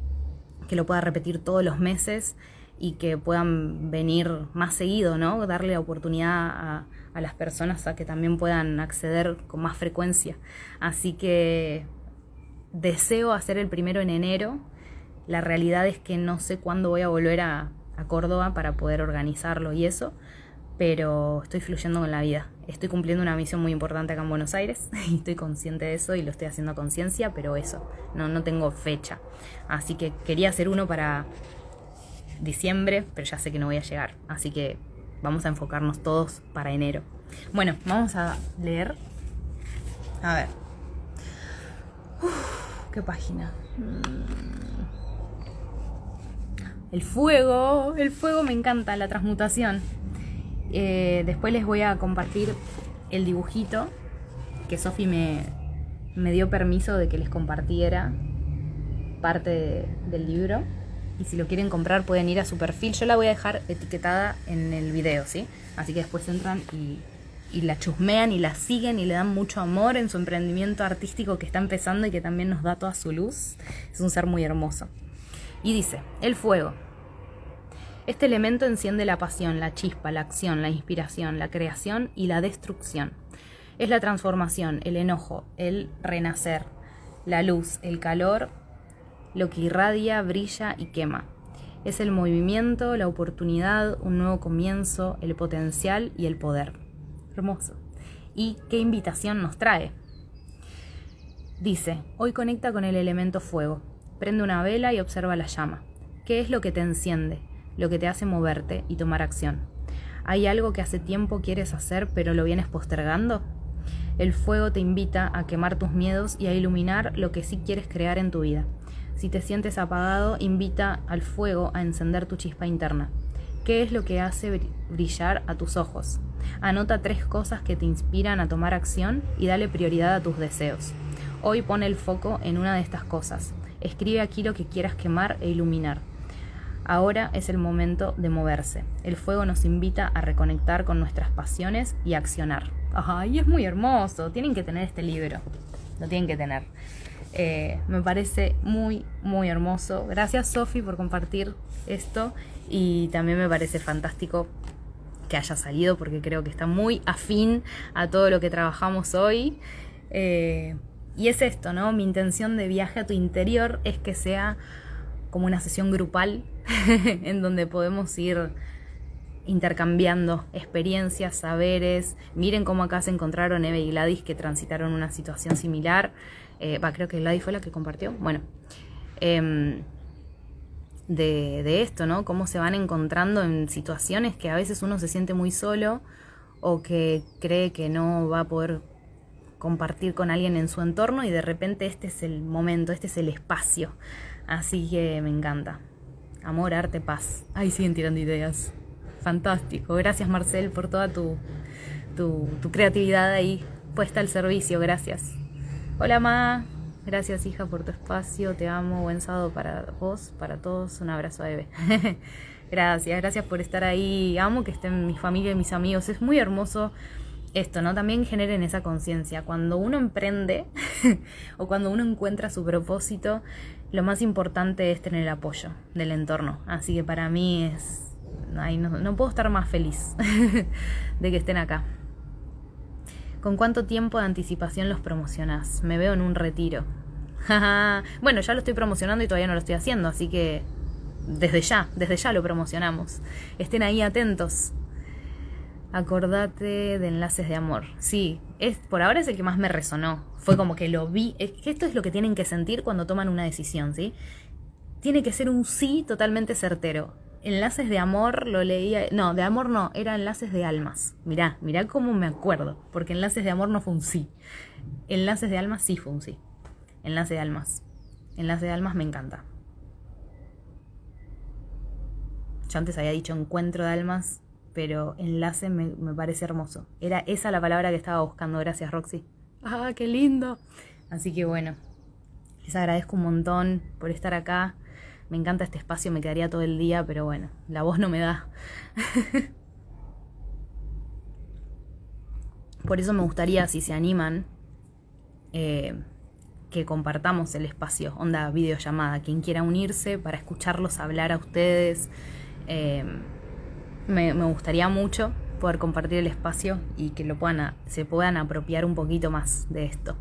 que lo pueda repetir todos los meses y que puedan venir más seguido, ¿no? Darle oportunidad a, a las personas a que también puedan acceder con más frecuencia. Así que deseo hacer el primero en enero. La realidad es que no sé cuándo voy a volver a, a Córdoba para poder organizarlo y eso, pero estoy fluyendo con la vida. Estoy cumpliendo una misión muy importante acá en Buenos Aires (laughs) y estoy consciente de eso y lo estoy haciendo a conciencia, pero eso, no, no tengo fecha. Así que quería hacer uno para diciembre, pero ya sé que no voy a llegar. Así que vamos a enfocarnos todos para enero. Bueno, vamos a leer. A ver. ¿Qué página? Mm. El fuego, el fuego me encanta, la transmutación. Eh, después les voy a compartir el dibujito que Sofi me, me dio permiso de que les compartiera parte de- del libro. Y si lo quieren comprar pueden ir a su perfil. Yo la voy a dejar etiquetada en el video, ¿sí? Así que después entran y, y la chusmean y la siguen y le dan mucho amor en su emprendimiento artístico que está empezando y que también nos da toda su luz. Es un ser muy hermoso. Y dice, el fuego. Este elemento enciende la pasión, la chispa, la acción, la inspiración, la creación y la destrucción. Es la transformación, el enojo, el renacer, la luz, el calor, lo que irradia, brilla y quema. Es el movimiento, la oportunidad, un nuevo comienzo, el potencial y el poder. Hermoso. ¿Y qué invitación nos trae? Dice, hoy conecta con el elemento fuego. Prende una vela y observa la llama. ¿Qué es lo que te enciende? Lo que te hace moverte y tomar acción. ¿Hay algo que hace tiempo quieres hacer pero lo vienes postergando? El fuego te invita a quemar tus miedos y a iluminar lo que sí quieres crear en tu vida. Si te sientes apagado, invita al fuego a encender tu chispa interna. ¿Qué es lo que hace bri- brillar a tus ojos? Anota tres cosas que te inspiran a tomar acción y dale prioridad a tus deseos. Hoy pone el foco en una de estas cosas. Escribe aquí lo que quieras quemar e iluminar. Ahora es el momento de moverse. El fuego nos invita a reconectar con nuestras pasiones y accionar. Ay, es muy hermoso. Tienen que tener este libro. Lo tienen que tener. Eh, me parece muy, muy hermoso. Gracias, Sofi, por compartir esto. Y también me parece fantástico que haya salido porque creo que está muy afín a todo lo que trabajamos hoy. Eh, y es esto, ¿no? Mi intención de viaje a tu interior es que sea como una sesión grupal (laughs) en donde podemos ir intercambiando experiencias, saberes. Miren cómo acá se encontraron Eve y Gladys que transitaron una situación similar. Eh, va, creo que Gladys fue la que compartió. Bueno, em, de, de esto, ¿no? Cómo se van encontrando en situaciones que a veces uno se siente muy solo o que cree que no va a poder compartir con alguien en su entorno y de repente este es el momento, este es el espacio. Así que me encanta. Amor, arte, paz. Ahí siguen tirando ideas. Fantástico. Gracias Marcel por toda tu, tu, tu creatividad ahí puesta al servicio. Gracias. Hola Ma. Gracias hija por tu espacio. Te amo. Buen sábado para vos, para todos. Un abrazo a Eve. (laughs) gracias, gracias por estar ahí. Amo que estén mi familia y mis amigos. Es muy hermoso esto, ¿no? También generen esa conciencia. Cuando uno emprende (laughs) o cuando uno encuentra su propósito, lo más importante es tener el apoyo del entorno. Así que para mí es... Ay, no, no puedo estar más feliz (laughs) de que estén acá. ¿Con cuánto tiempo de anticipación los promocionás? Me veo en un retiro. (laughs) bueno, ya lo estoy promocionando y todavía no lo estoy haciendo, así que desde ya, desde ya lo promocionamos. Estén ahí atentos. Acordate de enlaces de amor. Sí, es, por ahora es el que más me resonó. Fue como que lo vi. Esto es lo que tienen que sentir cuando toman una decisión, ¿sí? Tiene que ser un sí totalmente certero. Enlaces de amor lo leía. No, de amor no, era enlaces de almas. Mirá, mirá cómo me acuerdo. Porque enlaces de amor no fue un sí. Enlaces de almas sí fue un sí. Enlace de almas. Enlace de almas me encanta. Yo antes había dicho encuentro de almas, pero enlace me, me, parece hermoso. Era esa la palabra que estaba buscando. Gracias, Roxy. ¡Ah, qué lindo! Así que bueno, les agradezco un montón por estar acá. Me encanta este espacio, me quedaría todo el día, pero bueno, la voz no me da. (laughs) por eso me gustaría, si se animan, eh, que compartamos el espacio, onda videollamada. Quien quiera unirse para escucharlos hablar a ustedes Eh, me, me gustaría mucho poder compartir el espacio y que lo puedan se puedan apropiar un poquito más de esto.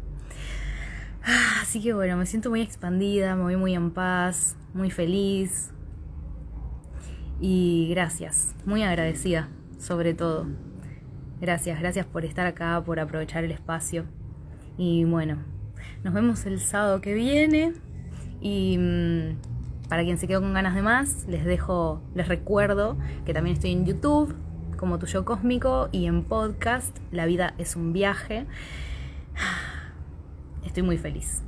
Ah, Así que bueno, me siento muy expandida, me voy muy en paz, muy feliz. Y gracias, muy agradecida, sobre todo. Gracias, gracias por estar acá, por aprovechar el espacio. Y bueno, nos vemos el sábado que viene. Y mm, para quien se quedó con ganas de más, les dejo, les recuerdo que también estoy en YouTube como Tuyo Cósmico y en podcast La vida es un viaje. Estoy muy feliz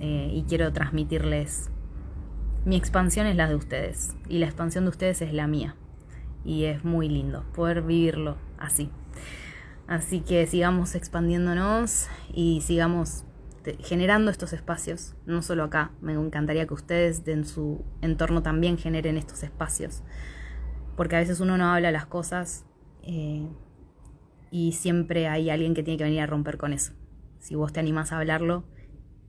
eh, y quiero transmitirles mi expansión es la de ustedes y la expansión de ustedes es la mía. Y es muy lindo poder vivirlo así. Así que sigamos expandiéndonos y sigamos te- generando estos espacios, no solo acá. Me encantaría que ustedes en su entorno también generen estos espacios. Porque a veces uno no habla las cosas eh, y siempre hay alguien que tiene que venir a romper con eso. Si vos te animás a hablarlo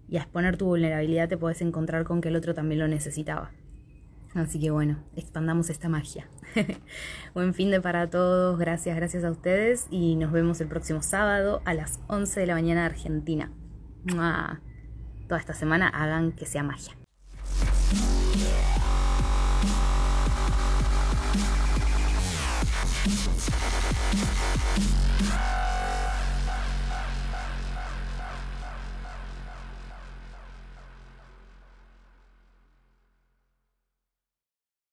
y a exponer tu vulnerabilidad, te podés encontrar con que el otro también lo necesitaba. Así que bueno, expandamos esta magia. (laughs) Buen fin de para todos, gracias, gracias a ustedes y nos vemos el próximo sábado a las 11 de la mañana de Argentina. Toda esta semana hagan que sea magia.